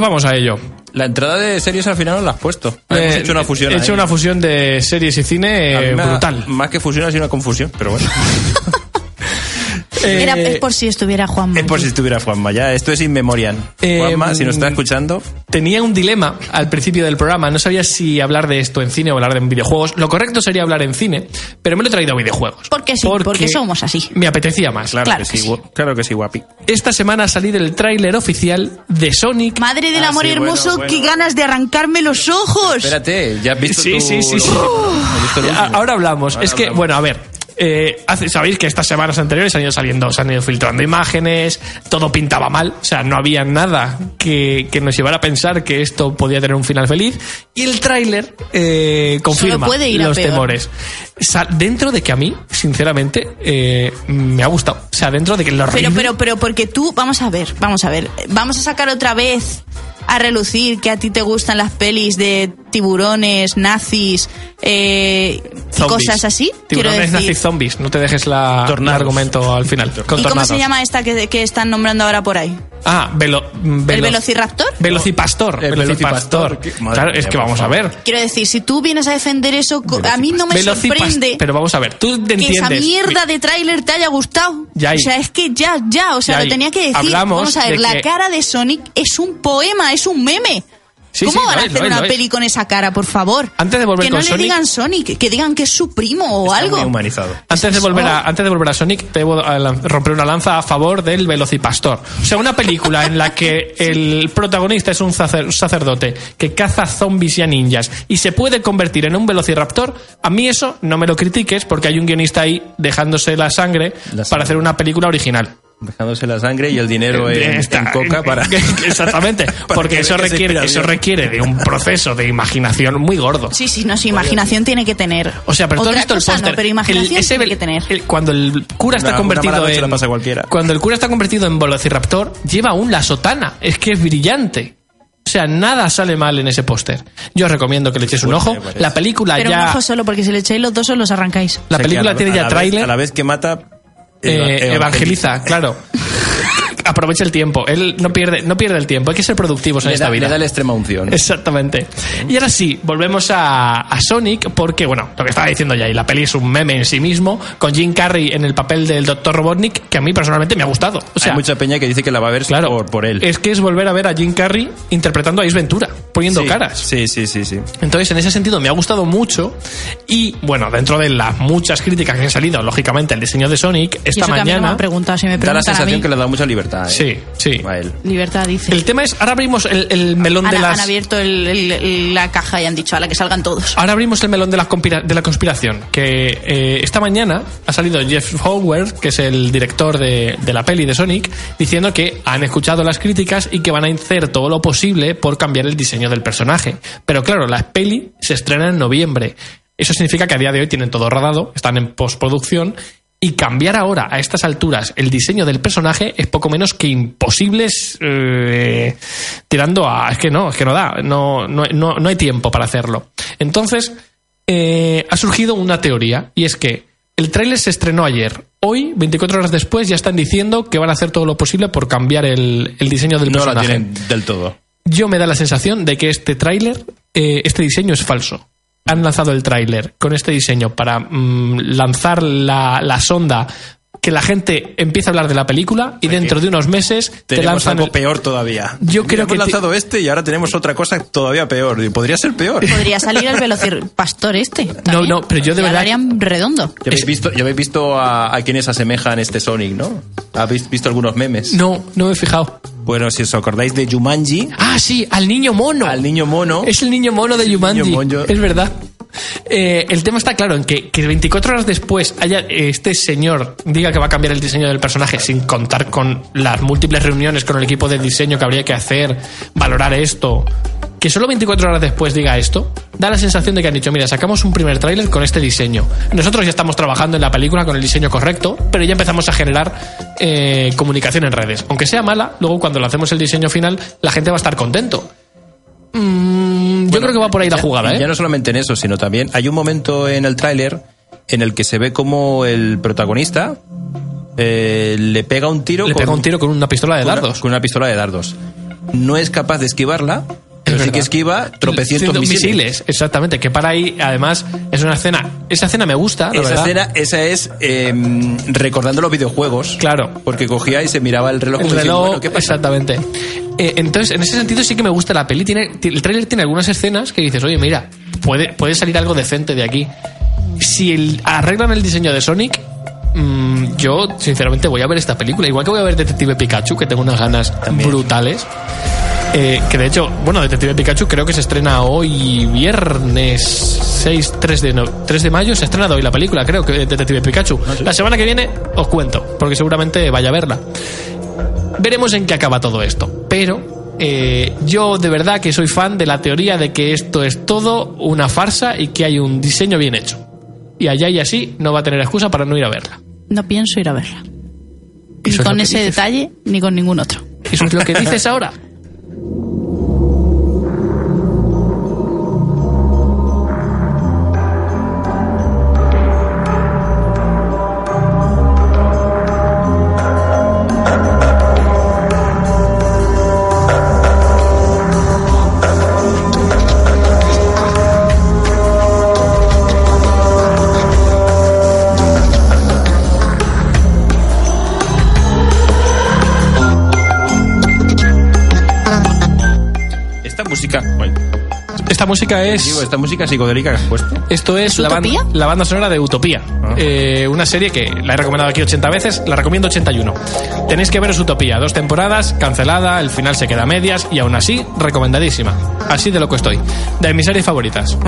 Vamos a ello. La entrada de series al final no la has puesto. Hemos Eh, hecho una fusión. He hecho ahí. una fusión de series y cine eh, ha- brutal. Más que fusión ha sido una confusión, pero bueno. Eh, Era, es por si estuviera Juan es por si estuviera Juanma. Ya, esto es in memoriam. Eh, Juanma, si nos está escuchando, Tenía un dilema al principio del programa. No sabía si hablar de esto en cine o hablar de videojuegos. Lo correcto sería hablar en cine, pero me lo he traído a videojuegos. Porque sí, porque somos así. Me apetecía más. claro, Claro que, que sí, claro que sí, guapi. Esta semana ha salido el tráiler oficial de Sonic. Madre del Ah, amor sí, hermoso, bueno, qué ganas de arrancarme los ojos. Espérate, ya has visto Sí, tu- sí, sí, lo sí. Ahora hablamos. Ahora es que, hablamos. bueno, a ver. Eh, Sabéis que estas semanas anteriores han ido saliendo, se han ido filtrando imágenes, todo pintaba mal, o sea, no había nada que, que nos llevara a pensar que esto podía tener un final feliz. Y el tráiler eh, confirma puede ir a los temores. Dentro de que a mí, sinceramente, eh, me ha gustado. O sea, dentro de que lo Pero, horrible- pero, pero, porque tú, vamos a ver, vamos a ver, vamos a sacar otra vez a relucir que a ti te gustan las pelis de tiburones, nazis, eh, y cosas así. Tiburones, decir. nazis, zombies. No te dejes la, el argumento al final. Con ¿Y cómo se llama esta que, que están nombrando ahora por ahí? Ah, velo, mm, ¿El velo- Velociraptor? Velocipastor. El Velocipastor. Claro, es que vamos a ver. Quiero decir, si tú vienes a defender eso, a mí no me Velocipas- sorprende Pero vamos a ver, tú te que esa entiendes. mierda de tráiler te haya gustado. Ya o sea, es que ya, ya, o sea, Ya lo tenía que decir. Hablamos vamos a ver, la que- cara de Sonic es un poema, es un meme. Sí, ¿Cómo sí, van a hacer es, una es. peli con esa cara, por favor? Antes de volver que no con le Sonic- digan Sonic, que digan que es su primo o Está algo. muy humanizado. Antes de, volver a, antes de volver a Sonic, debo romper una lanza a favor del Velocipastor. O sea, una película en la que el protagonista es un sacer- un sacerdote que caza zombies y a ninjas y se puede convertir en un velociraptor, a mí eso no me lo critiques porque hay un guionista ahí dejándose la sangre La para hacer una película original. Dejándose la sangre y el dinero en, Está- en coca para. Exactamente, para porque que eso requiere, eso requiere de un proceso de imaginación muy gordo. Sí, sí, no, sí, imaginación tiene que tener. O sea, pero tú has Otra visto el cosa póster. No, pero imaginación El- ese tiene que tener. el- cuando el cura está Una- convertido en. pasa cualquiera. Cuando el cura está convertido en Velociraptor, lleva aún la sotana. Es que es brillante. O sea, nada sale mal en ese póster. Yo os recomiendo que le echéis un ojo. La película Pero un ya. ojo solo, porque si le echáis los dos, os los arrancáis. La O sea, película a la- tiene ya la vez- tráiler. A la vez que mata. Eh, eva- evangeliza, claro. Aprovecha el tiempo. Él no pierde, no pierde el tiempo. Hay que ser productivos en Le esta da, vida. le da la extrema unción. Exactamente. Y ahora sí, volvemos a, a Sonic, porque, bueno, lo que estaba diciendo ya, y la peli es un meme en sí mismo, con Jim Carrey en el papel del Dr. Robotnik, que a mí personalmente me ha gustado. O sea, Hay mucha peña que dice que la va a ver claro, por, por él. es que es volver a ver a Jim Carrey interpretando a Ace Ventura, poniendo Sí, caras. Sí, sí, sí, sí. Entonces, en ese sentido, me ha gustado mucho. Y, bueno, dentro de las muchas críticas que han salido, lógicamente, el diseño de Sonic, Y esta eso que a mí no me mañana. han preguntado, si me Da la a sensación mí, que le da mucha libertad. ¿Eh? Sí, sí. Libertad dice. El tema es, ahora abrimos el, el melón han, de las. han abierto el- el- el- la caja y han dicho, a la que salgan todos. Ahora abrimos el melón de la, conspira- de la conspiración. Que eh, esta mañana ha salido Jeff Howard, que es el director de, de la peli de Sonic, diciendo que han escuchado las críticas y que van a hacer todo lo posible por cambiar el diseño del personaje. Pero claro, la peli se estrena en noviembre. Eso significa que a día de hoy tienen todo rodado, están en postproducción. Y cambiar ahora, a estas alturas, el diseño del personaje es poco menos que imposible, eh, tirando a... Es que no, es que no da, no, no, no, no hay tiempo para hacerlo. Entonces, eh, ha surgido una teoría, y es que el tráiler se estrenó ayer. Hoy, 24 horas después, ya están diciendo que van a hacer todo lo posible por cambiar el, el diseño del No la personaje. tienen del todo. Yo me da la sensación de que este tráiler, eh, este diseño es falso. Han lanzado el tráiler con este diseño para mm, lanzar la, la sonda, que la gente empiece a hablar de la película y dentro de unos meses te Tenemos lanzan algo el- peor todavía. Yo Mira, creo hemos que te- lanzado este y ahora tenemos otra cosa todavía peor. Podría ser peor. Ya Podría salir el velociraptor este. también. no, pero yo de Ya verdad- harían redondo. habéis visto, ya habéis visto a, a quienes asemejan este Sonic, ¿no? ¿Habéis visto algunos memes? No, no me he fijado. Bueno, si os acordáis de Jumanji, Ah, sí, al niño mono. al niño mono. Es el niño mono de el Yumanji. niño mono. Es verdad. Eh, el tema está claro en que, que 24 horas después haya eh, este señor diga que va a cambiar el diseño del personaje sin contar con las múltiples reuniones con el equipo de diseño que habría que hacer, valorar esto. Que solo 24 horas después diga esto, da la sensación de que han dicho, mira, sacamos un primer tráiler con este diseño. Nosotros ya estamos trabajando en la película con el diseño correcto, pero ya empezamos a generar eh, comunicación en redes. Aunque sea mala, luego cuando lancemos el diseño final, la gente va a estar contento. Mm, yo creo que va por ahí la Ya- jugada, y ¿eh? Ya no solamente en eso, sino también hay un momento en el tráiler en el que se ve como el protagonista eh, le pega un tiro Le con, pega un tiro con una pistola de con una- dardos. con una pistola de dardos. No es capaz de esquivarla, pero sí que esquiva tropecientos Cientos misiles. Exactamente, que para ahí, además, es una escena. Esa escena me gusta, la Esa verdad. escena, esa es eh, recordando los videojuegos. Claro. Porque cogía y se miraba el reloj. El diciendo, reloj, bueno, ¿qué pasa? exactamente. Eh, entonces, en ese sentido sí que me gusta la peli. Tiene, ti- el tráiler tiene algunas escenas que dices, oye, mira, puede, puede salir algo decente de aquí. Si el- arreglan el diseño de Sonic, mm, yo sinceramente voy a ver esta película. Igual que voy a ver Detective Pikachu, que tengo unas ganas También. brutales. Eh, que de hecho, bueno, Detective Pikachu creo que se estrena hoy viernes 6, 3 de, no- 3 de mayo. Se ha estrenado hoy la película, creo que Detective Pikachu. La semana que viene os cuento, porque seguramente vaya a verla. Veremos en qué acaba todo esto. Pero eh, yo de verdad que soy fan de la teoría de que esto es todo una farsa y que hay un diseño bien hecho. Y allá y así no va a tener excusa para no ir a verla. No pienso ir a verla. Ni con ese dices. detalle, ni con ningún otro. Eso es lo que dices ahora. Música es. Digo, esta música psicodélica que has puesto. Esto es la banda, la banda sonora de Utopía. Ah. Eh, una serie que la he recomendado aquí 80 veces, la recomiendo 81. Tenéis que veros Utopía, dos temporadas, cancelada, el final se queda a medias y aún así, recomendadísima. Así de lo que estoy. De mis series favoritas.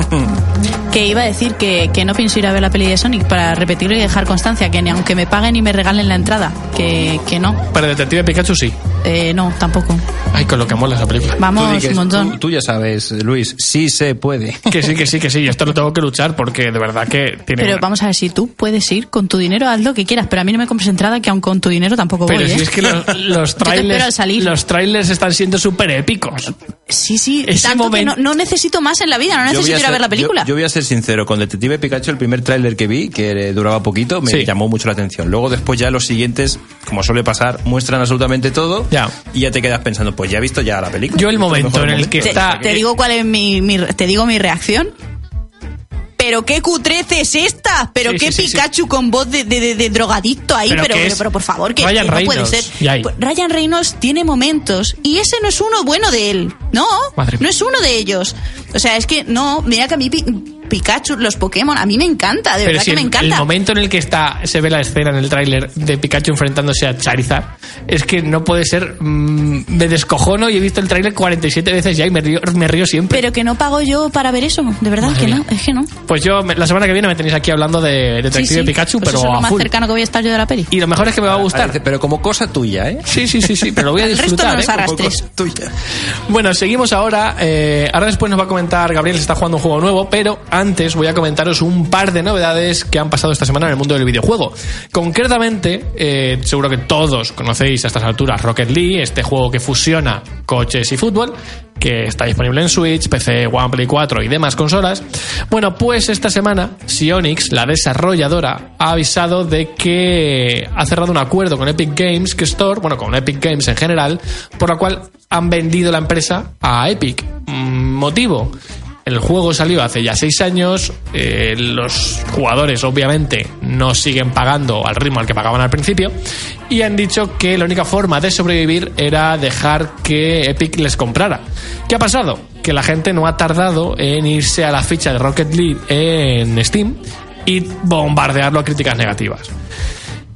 Que iba a decir que, que no pienso ir a ver la peli de Sonic para repetirlo y dejar constancia que ni aunque me paguen y me regalen la entrada, que, que no. Pero Detective Pikachu sí. Eh, no, tampoco. Ay, con lo que mola esa película. Vamos, di que- un montón. Tú, tú ya sabes, Luis, sí se puede. Que sí, que sí, que sí. Esto lo tengo que luchar porque de verdad que tiene. Pero vamos a ver, si tú puedes ir con tu dinero, haz lo que quieras, pero a mí no me compres entrada, que aun con tu dinero tampoco Pero voy, si ¿eh? es que los, Yo trailers. Los trailers están siendo súper épicos. Sí, sí, Ese tanto momento- que no, no necesito más en la vida, no necesito ir a ser- ver la película. Yo, yo voy a ser sincero, con Detective Pikachu, el primer tráiler que vi, que duraba poquito, me Sí. llamó mucho la atención. Luego después ya los siguientes, como suele pasar, muestran absolutamente todo Ya. y ya te quedas pensando, pues ya he visto ya la película. Yo el momento en el momento. que te, está. te digo cuál es mi, mi- te digo mi reacción. Pero qué cutrece es esta, pero Sí, qué sí, sí, sí. Pikachu con voz de, de- de- de drogadicto ahí, Pero pero, que pero, es pero por favor, que, Ryan que no puede ser. Pues Ryan Reynolds tiene momentos y ese no es uno bueno de él, no, Madre no es uno de ellos. O sea, es que no, mira que a mí Pikachu, los Pokémon, a mí me encanta, de Pero verdad si que me el, encanta. el momento en el que está se ve la escena en el tráiler de Pikachu enfrentándose a Charizard es que no puede ser mm, me descojono y he visto el tráiler 47 veces ya y me río, me río siempre Pero que no pago yo para ver eso, de verdad Madre que no, es que no. pues yo la semana que viene me tenéis aquí hablando de Detective Sí, sí, Pikachu pues pero eso es lo más full cercano que voy a estar yo de la peli. y lo mejor es que me va a gustar Pero como cosa tuya, ¿eh? sí sí sí sí pero lo voy a El resto disfrutar no ¿eh? hagas Como tres. cosa tuya. Bueno, seguimos ahora. Eh, ahora después nos va a comentar Gabriel se está jugando un juego nuevo, pero antes voy a comentaros un par de novedades que han pasado esta semana en el mundo del videojuego. Concretamente, eh, seguro que todos conocéis a estas alturas Rocket League, este juego que fusiona coches y fútbol, que está disponible en Switch, PC, One, Play 4 y demás consolas. Bueno, pues esta semana Sionix, la desarrolladora, ha avisado de que ha cerrado un acuerdo con Epic Games Store, bueno, con Epic Games en general, por la cual han vendido la empresa a Epic. Mm, Motivo. El juego salió hace ya seis años, eh, los jugadores obviamente no siguen pagando al ritmo al que pagaban al principio y han dicho que la única forma de sobrevivir era dejar que Epic les comprara. ¿Qué ha pasado? Que la gente no ha tardado en irse a la ficha de Rocket League en Steam y bombardearlo a críticas negativas.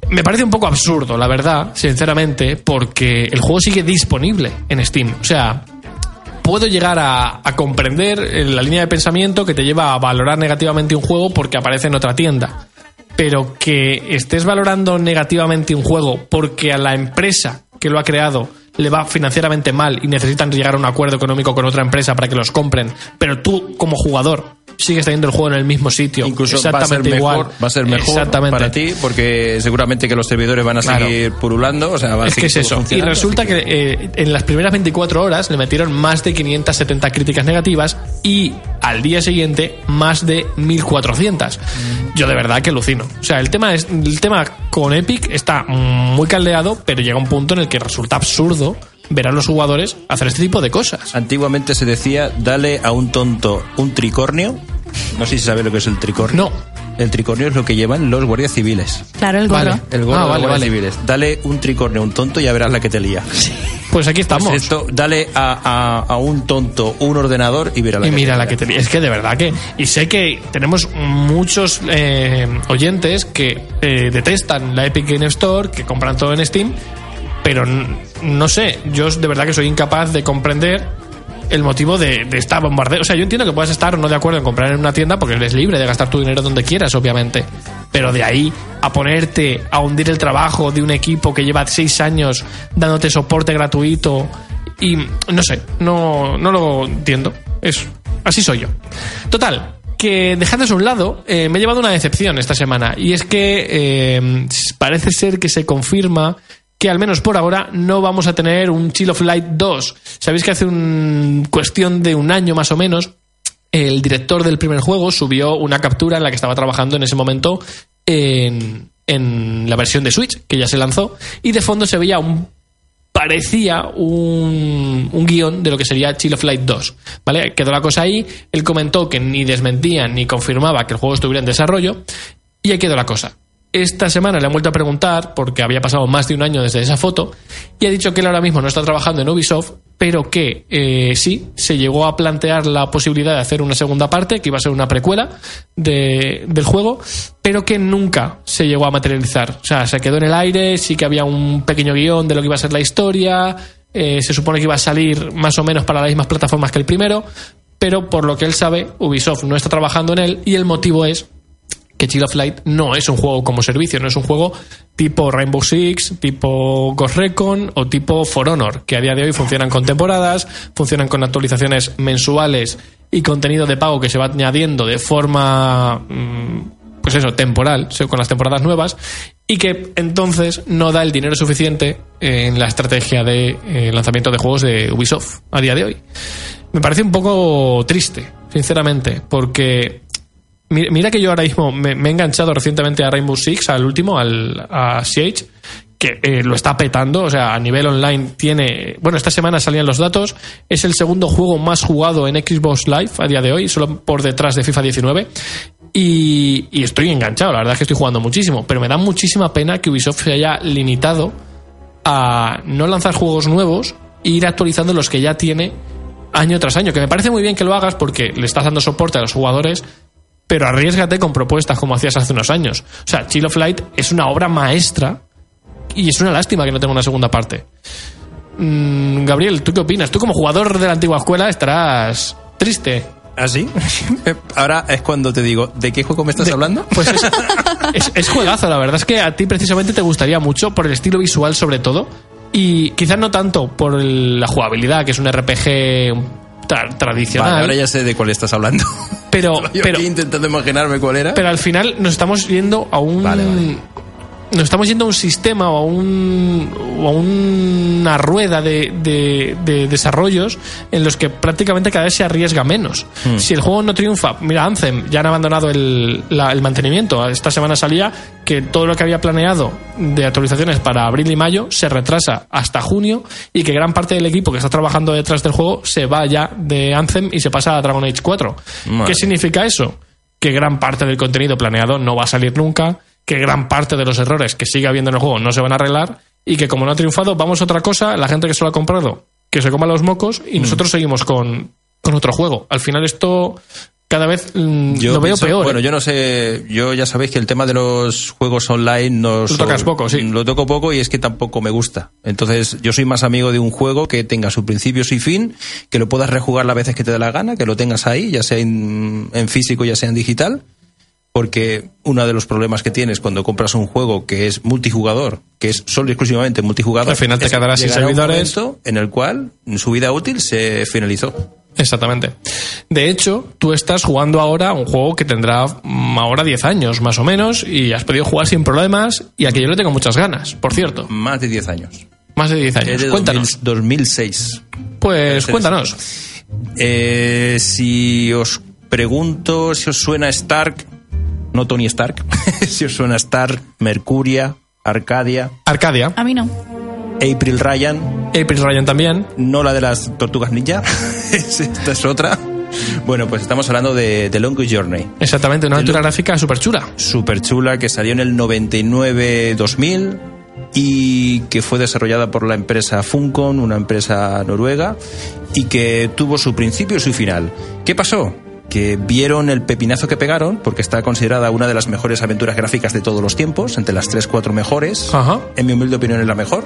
Me parece un poco absurdo, la verdad, sinceramente, porque el juego sigue disponible en Steam. O sea, puedo llegar a, comprender eh, la línea de pensamiento que te lleva a valorar negativamente un juego porque aparece en otra tienda. Pero que estés valorando negativamente un juego porque a la empresa que lo ha creado le va financieramente mal y necesitan llegar a un acuerdo económico con otra empresa para que los compren, pero tú como jugador sigues teniendo el juego en el mismo sitio, Incluso va a ser exactamente mejor, igual, va a ser mejor Exactamente. para ti porque seguramente que los servidores van a Claro. seguir pululando, o sea, va a Es que es eso. Y resulta que eh, en las primeras 24 horas le metieron más de 570 críticas negativas y al día siguiente más de 1400. Yo de verdad que alucino. O sea, el tema es el tema con Epic está muy caldeado, pero llega un punto en el que resulta absurdo ver a los jugadores hacer este tipo de cosas. Antiguamente se decía, dale a un tonto un tricornio. No sé si sabes lo que es el tricornio. No. El tricornio es lo que llevan los guardias civiles. Claro, el gorro. Vale. El gorro Ah, de los guardias vale. civiles. Dale un tricornio a un tonto y ya verás la que te lía. Pues aquí estamos. Pues esto, dale a, a- a un tonto un ordenador y verás la y que mira te la que te es que de verdad que y sé que tenemos muchos eh, oyentes que eh, detestan la Epic Game Store que compran todo en Steam pero no sé, yo de verdad que soy incapaz de comprender el motivo de, esta bombardeo. O sea, yo entiendo que puedas estar no de acuerdo en comprar en una tienda porque eres libre de gastar tu dinero donde quieras, obviamente. Pero de ahí a ponerte a hundir el trabajo de un equipo que lleva seis años dándote soporte gratuito y no sé, no, no lo entiendo. Es, así soy yo. Total, que dejando eso a un lado, eh, me he llevado una decepción esta semana. Y es que eh, parece ser que se confirma que al menos por ahora no vamos a tener un Chill of Light 2. Sabéis que hace un cuestión de un año más o menos el director del primer juego subió una captura en la que estaba trabajando en ese momento en, en la versión de Switch, que ya se lanzó, y de fondo se veía un parecía un, un guion de lo que sería Chill of Light 2. ¿Vale? Quedó la cosa ahí. Él comentó que ni desmentía ni confirmaba que el juego estuviera en desarrollo. Y ahí quedó la cosa. Esta semana le han vuelto a preguntar, porque había pasado más de un año desde esa foto, y ha dicho que él ahora mismo no está trabajando en Ubisoft, pero que eh, sí, se llegó a plantear la posibilidad de hacer una segunda parte, que iba a ser una precuela de- del juego, pero que nunca se llegó a materializar. O sea, se quedó en el aire, sí que había un pequeño guion de lo que iba a ser la historia, eh, se supone que iba a salir más o menos para las mismas plataformas que el primero, pero por lo que él sabe, Ubisoft no está trabajando en él y el motivo es que Chill of Light no es un juego como servicio, no es un juego tipo Rainbow Six, tipo Ghost Recon o tipo For Honor, que a día de hoy funcionan con temporadas, funcionan con actualizaciones mensuales y contenido de pago que se va añadiendo de forma, mm, pues eso, temporal, con las temporadas nuevas, y que entonces no da el dinero suficiente en la estrategia de eh, lanzamiento de juegos de Ubisoft a día de hoy. Me parece un poco triste, sinceramente, porque Mira, que yo ahora mismo me, me he enganchado recientemente a Rainbow Six, al último, al, a Siege, que eh, lo está petando, o sea, a nivel online tiene... Bueno, esta semana salían los datos, es el segundo juego más jugado en Xbox Live a día de hoy, solo por detrás de FIFA 19. Y, y estoy enganchado, la verdad es que estoy jugando muchísimo, pero me da muchísima pena que Ubisoft se haya limitado a no lanzar juegos nuevos e ir actualizando los que ya tiene año tras año, que me parece muy bien que lo hagas porque le estás dando soporte a los jugadores, pero arriesgate con propuestas como hacías hace unos años. O sea, Chill of Light es una obra maestra y es una lástima que no tenga una segunda parte. Mm, Gabriel, ¿tú qué opinas? Tú como jugador de la antigua escuela estarás triste. ¿Ah, sí? Ahora es cuando te digo, ¿de qué juego me estás hablando? Pues es, es, es juegazo, la verdad es que a ti precisamente te gustaría mucho por el estilo visual sobre todo y quizás no tanto por la jugabilidad, que es un RPG tra- tradicional, Vale, ahora ya sé de cuál estás hablando. pero, Yo pero, intentando imaginarme cuál era. pero al final nos estamos yendo a un Vale, vale. Nos estamos yendo a un sistema o a un o a una rueda de, de- de desarrollos en los que prácticamente cada vez se arriesga menos. Hmm. Si el juego no triunfa, mira Anthem ya han abandonado el, la- el mantenimiento. Esta semana salía que todo lo que había planeado de actualizaciones para abril y mayo se retrasa hasta junio y que gran parte del equipo que está trabajando detrás del juego se va ya de Anthem y se pasa a Dragon Age 4. Madre. ¿Qué significa eso? que gran parte del contenido planeado no va a salir nunca, que gran parte de los errores que sigue habiendo en el juego no se van a arreglar y que como no ha triunfado, vamos a otra cosa, la gente que se lo ha comprado, que se coma los mocos Mm. y nosotros seguimos con, con otro juego. Al final esto cada vez mm, lo veo pienso- peor. Bueno, ¿eh? yo no sé, yo ya sabéis que el tema de los juegos online no Lo tocas poco, sí. Lo toco poco y es que tampoco me gusta. Entonces, yo soy más amigo de un juego que tenga su principios y fin, que lo puedas rejugar las veces que te dé la gana, que lo tengas ahí, ya sea en, en físico, ya sea en digital. Porque uno de los problemas que tienes cuando compras un juego que es multijugador, que es solo y exclusivamente multijugador, Al final te quedarás sin un servidores. momento en el cual su vida útil se finalizó. Exactamente. De hecho, tú estás jugando ahora un juego que tendrá mm, ahora 10 años más o menos y has podido jugar sin problemas y a que yo le tengo muchas ganas, por cierto. Más de 10 años. Más de 10 Es años. de Cuéntanos. 2000 2006. Pues cuéntanos. Eh, si os pregunto si os suena Stark, no Tony Stark, si os suena Stark, Mercuria, Arcadia, Arcadia. A mí no. April Ryan, April Ryan también. no la de las tortugas ninja, esta es otra. Bueno, pues estamos hablando de The Long Journey, Exactamente, una aventura gráfica súper chula. súper chula, que salió en el 99-2000 y que fue desarrollada por la empresa Funcom, una empresa noruega, y que tuvo su principio y su final. ¿Qué pasó? Que vieron el pepinazo que pegaron, porque está considerada una de las mejores aventuras gráficas de todos los tiempos, entre las 3-4 mejores. Ajá. En mi humilde opinión es la mejor.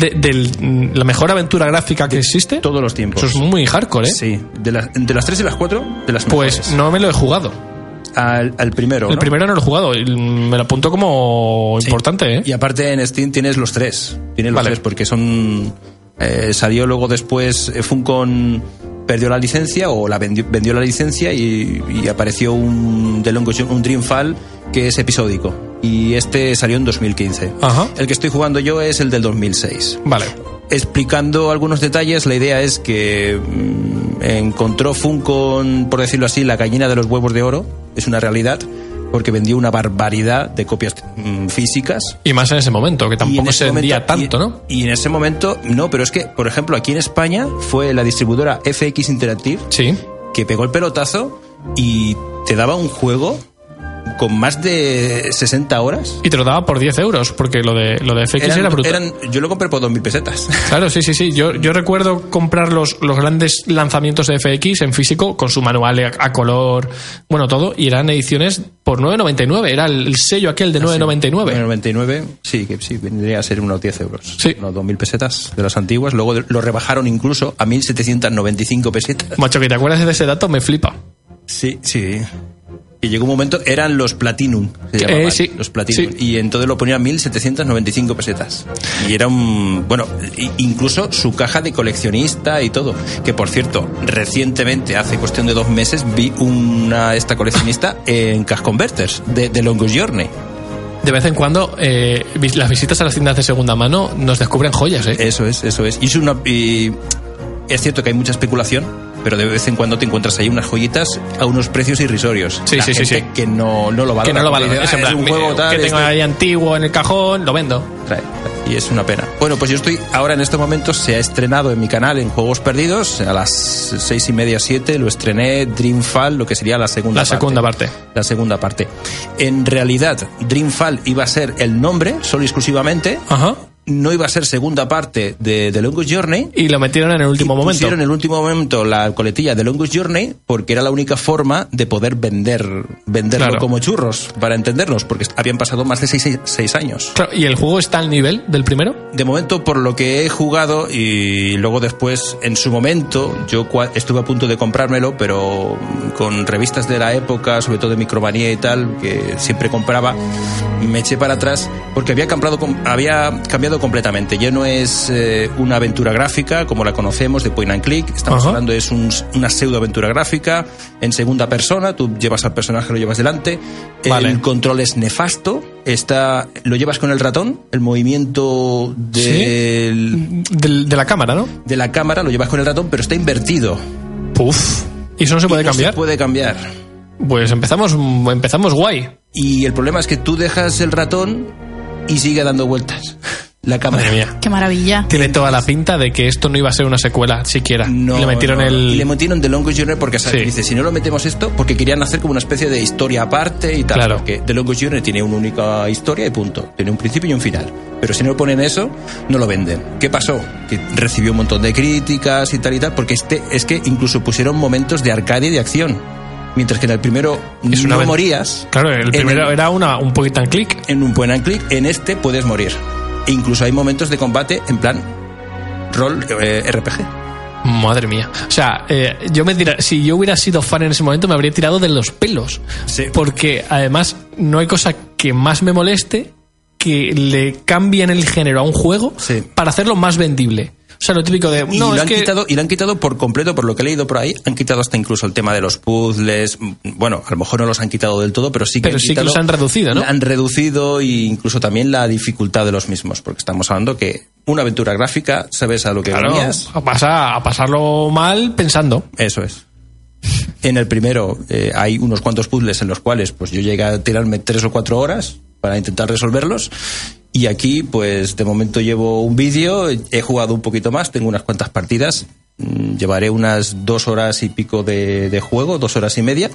de, la mejor aventura gráfica que existe. Todos los tiempos. Eso es muy hardcore, ¿eh? Sí, de, las de las 3 y las 4, de las Pues mejores. no me lo he jugado. Al, al primero. El ¿no? primero no lo he jugado. Me lo apunto como importante, ¿eh? Y aparte en Steam tienes los tres. Tienes los Vale. tres porque son. Eh, salió luego después. eh, Funcom perdió la licencia o la vendió, vendió la licencia y, y apareció un, The Journey, un Dreamfall que es episódico. Y este salió en 2015. Ajá. El que estoy jugando yo es el del 2006. Vale. Explicando algunos detalles, la idea es que mm, encontró Funcom, por decirlo así, la gallina de los huevos de oro. Es una realidad, porque vendió una barbaridad de copias mm, físicas. Y más en ese momento, que tampoco se vendía momento- tanto, y- ¿no? Y en ese momento, no, pero es que, por ejemplo, aquí en España fue la distribuidora FX Interactive Sí. que pegó el pelotazo y te daba un juego con más de 60 horas. Y te lo daba por 10 euros, porque lo de, lo de FX Eran- era brutal. eran- yo lo compré por 2.000 pesetas. Claro, sí, sí, sí. Yo, yo recuerdo comprar los, los grandes lanzamientos de FX en físico con su manual a, a color, bueno, todo, y eran ediciones por 9,99. Era el, el sello aquel de 9,99. 99, sí, que sí, vendría a ser unos 10 euros. Sí. Unos 2.000 pesetas de las antiguas. Luego de- lo rebajaron incluso a 1.795 pesetas. Macho, que te acuerdas de ese dato, me flipa. Sí, sí. Y llegó un momento, eran los Platinum. Se Eh, llamaban, sí, los Platinum. sí. Y entonces lo ponían 1.795 pesetas. Y era un. Bueno, incluso su caja de coleccionista y todo. Que por cierto, recientemente, hace cuestión de dos meses, vi una esta coleccionista en Cash Converters de, de Longest Journey. De vez en cuando, eh, las visitas a las tiendas de segunda mano nos descubren joyas, ¿eh? Eso es, eso es. Y es, una, y es cierto que hay mucha especulación, pero de vez en cuando te encuentras ahí unas joyitas a unos precios irrisorios. Sí, La sí, sí, gente sí. que no, no lo valora. que no lo dice, Es "Ah, un juego tal, que tengo este- ahí antiguo en el cajón, lo vendo. Trae, trae. Y es una pena. Bueno, pues yo estoy ahora en estos momentos, se ha estrenado en mi canal en Juegos Perdidos, a las seis y media, siete, lo estrené Dreamfall, lo que sería la segunda La parte. segunda parte. La segunda parte. En realidad, Dreamfall iba a ser el nombre, solo y exclusivamente. Ajá. No iba a ser segunda parte de The Longest Journey. Y lo metieron en el último Y momento. Pusieron en el último momento la coletilla de Longest Journey porque era la única forma de poder vender venderlo Claro. como churros, para entendernos, porque habían pasado más de seis, seis- seis años. Claro, ¿Y el juego está al nivel del primero? De momento, por lo que he jugado y luego después, en su momento, yo estuve a punto de comprármelo, pero con revistas de la época, sobre todo de Micromanía y tal, que siempre compraba, me eché para atrás porque había cambiado, había cambiado completamente. Ya no es eh, una aventura gráfica como la conocemos de point and click, estamos Ajá. hablando es un- una pseudo aventura gráfica en segunda persona, tú llevas al personaje, lo llevas delante, Vale. el control es nefasto, está, lo llevas con el ratón, el movimiento del- Del- de la cámara, ¿no? de la cámara lo llevas con el ratón, pero está invertido. Puf. ¿Y eso no se puede Y no cambiar? Se puede cambiar. Pues empezamos, empezamos guay. Y el problema es que tú dejas el ratón y sigue dando vueltas. La cámara. Madre mía. Qué maravilla. Tiene toda la pinta de que esto no iba a ser una secuela siquiera. No, y le metieron no. el. Y le metieron The Longest Journey porque ¿sabes? Sí. dice, si no lo metemos esto, porque querían hacer como una especie de historia aparte y tal. Claro. Porque The Longest Journey tiene una única historia y punto. Tiene un principio y un final. Pero si no ponen eso, no lo venden. ¿Qué pasó? Que recibió un montón de críticas y tal y tal, porque este es que incluso pusieron momentos de arcade y de acción. Mientras que en el primero Es una no ven- morías. Claro, el en primero el- era una, un point and click. en un point and click, en este puedes morir. E incluso hay momentos de combate en plan rol eh, RPG. Madre mía. O sea, eh, yo me tira- si yo hubiera sido fan en ese momento, me habría tirado de los pelos. Sí. Porque además, no hay cosa que más me moleste que le cambien el género a un juego Sí. para hacerlo más vendible. O sea, lo típico de. Y, No, lo es han que. quitado, y lo han quitado por completo, por lo que he leído por ahí, han quitado hasta incluso el tema de los puzzles. Bueno, a lo mejor no los han quitado del todo, pero sí que, Pero han, sí que quitado- los han reducido, ¿no? Han reducido e incluso también la dificultad de los mismos, porque estamos hablando que una aventura gráfica, sabes a lo que Claro, venías. a, pasar- a pasarlo mal pensando. Eso es. En el primero eh, hay unos cuantos puzzles en los cuales pues yo llegué a tirarme tres o cuatro horas para intentar resolverlos. Y aquí, pues de momento llevo un vídeo, he jugado un poquito más, tengo unas cuantas partidas, mm, llevaré unas dos horas y pico de, de juego, dos horas y media.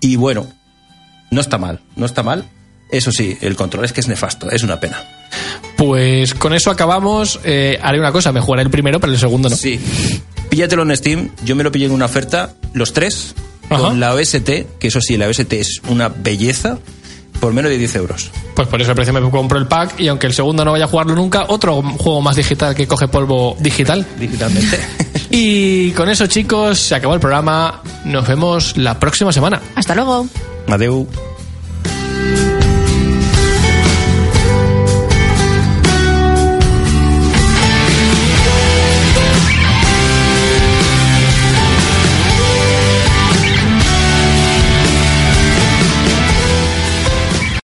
Y bueno, no está mal, no está mal. Eso sí, el control es que es nefasto, es una pena. Pues con eso acabamos. Eh, haré una cosa, me jugaré el primero, pero el segundo no. Sí. Píllatelo en Steam. Yo me lo pillé en una oferta, los tres, Ajá. con la OST, que eso sí, la OST es una belleza. Por menos de 10 euros. Pues por ese precio me compro el pack y aunque el segundo no vaya a jugarlo nunca, otro juego más digital que coge polvo digital. Digitalmente. Y con eso, chicos, se acabó el programa. Nos vemos la próxima semana. Hasta luego. Adeu.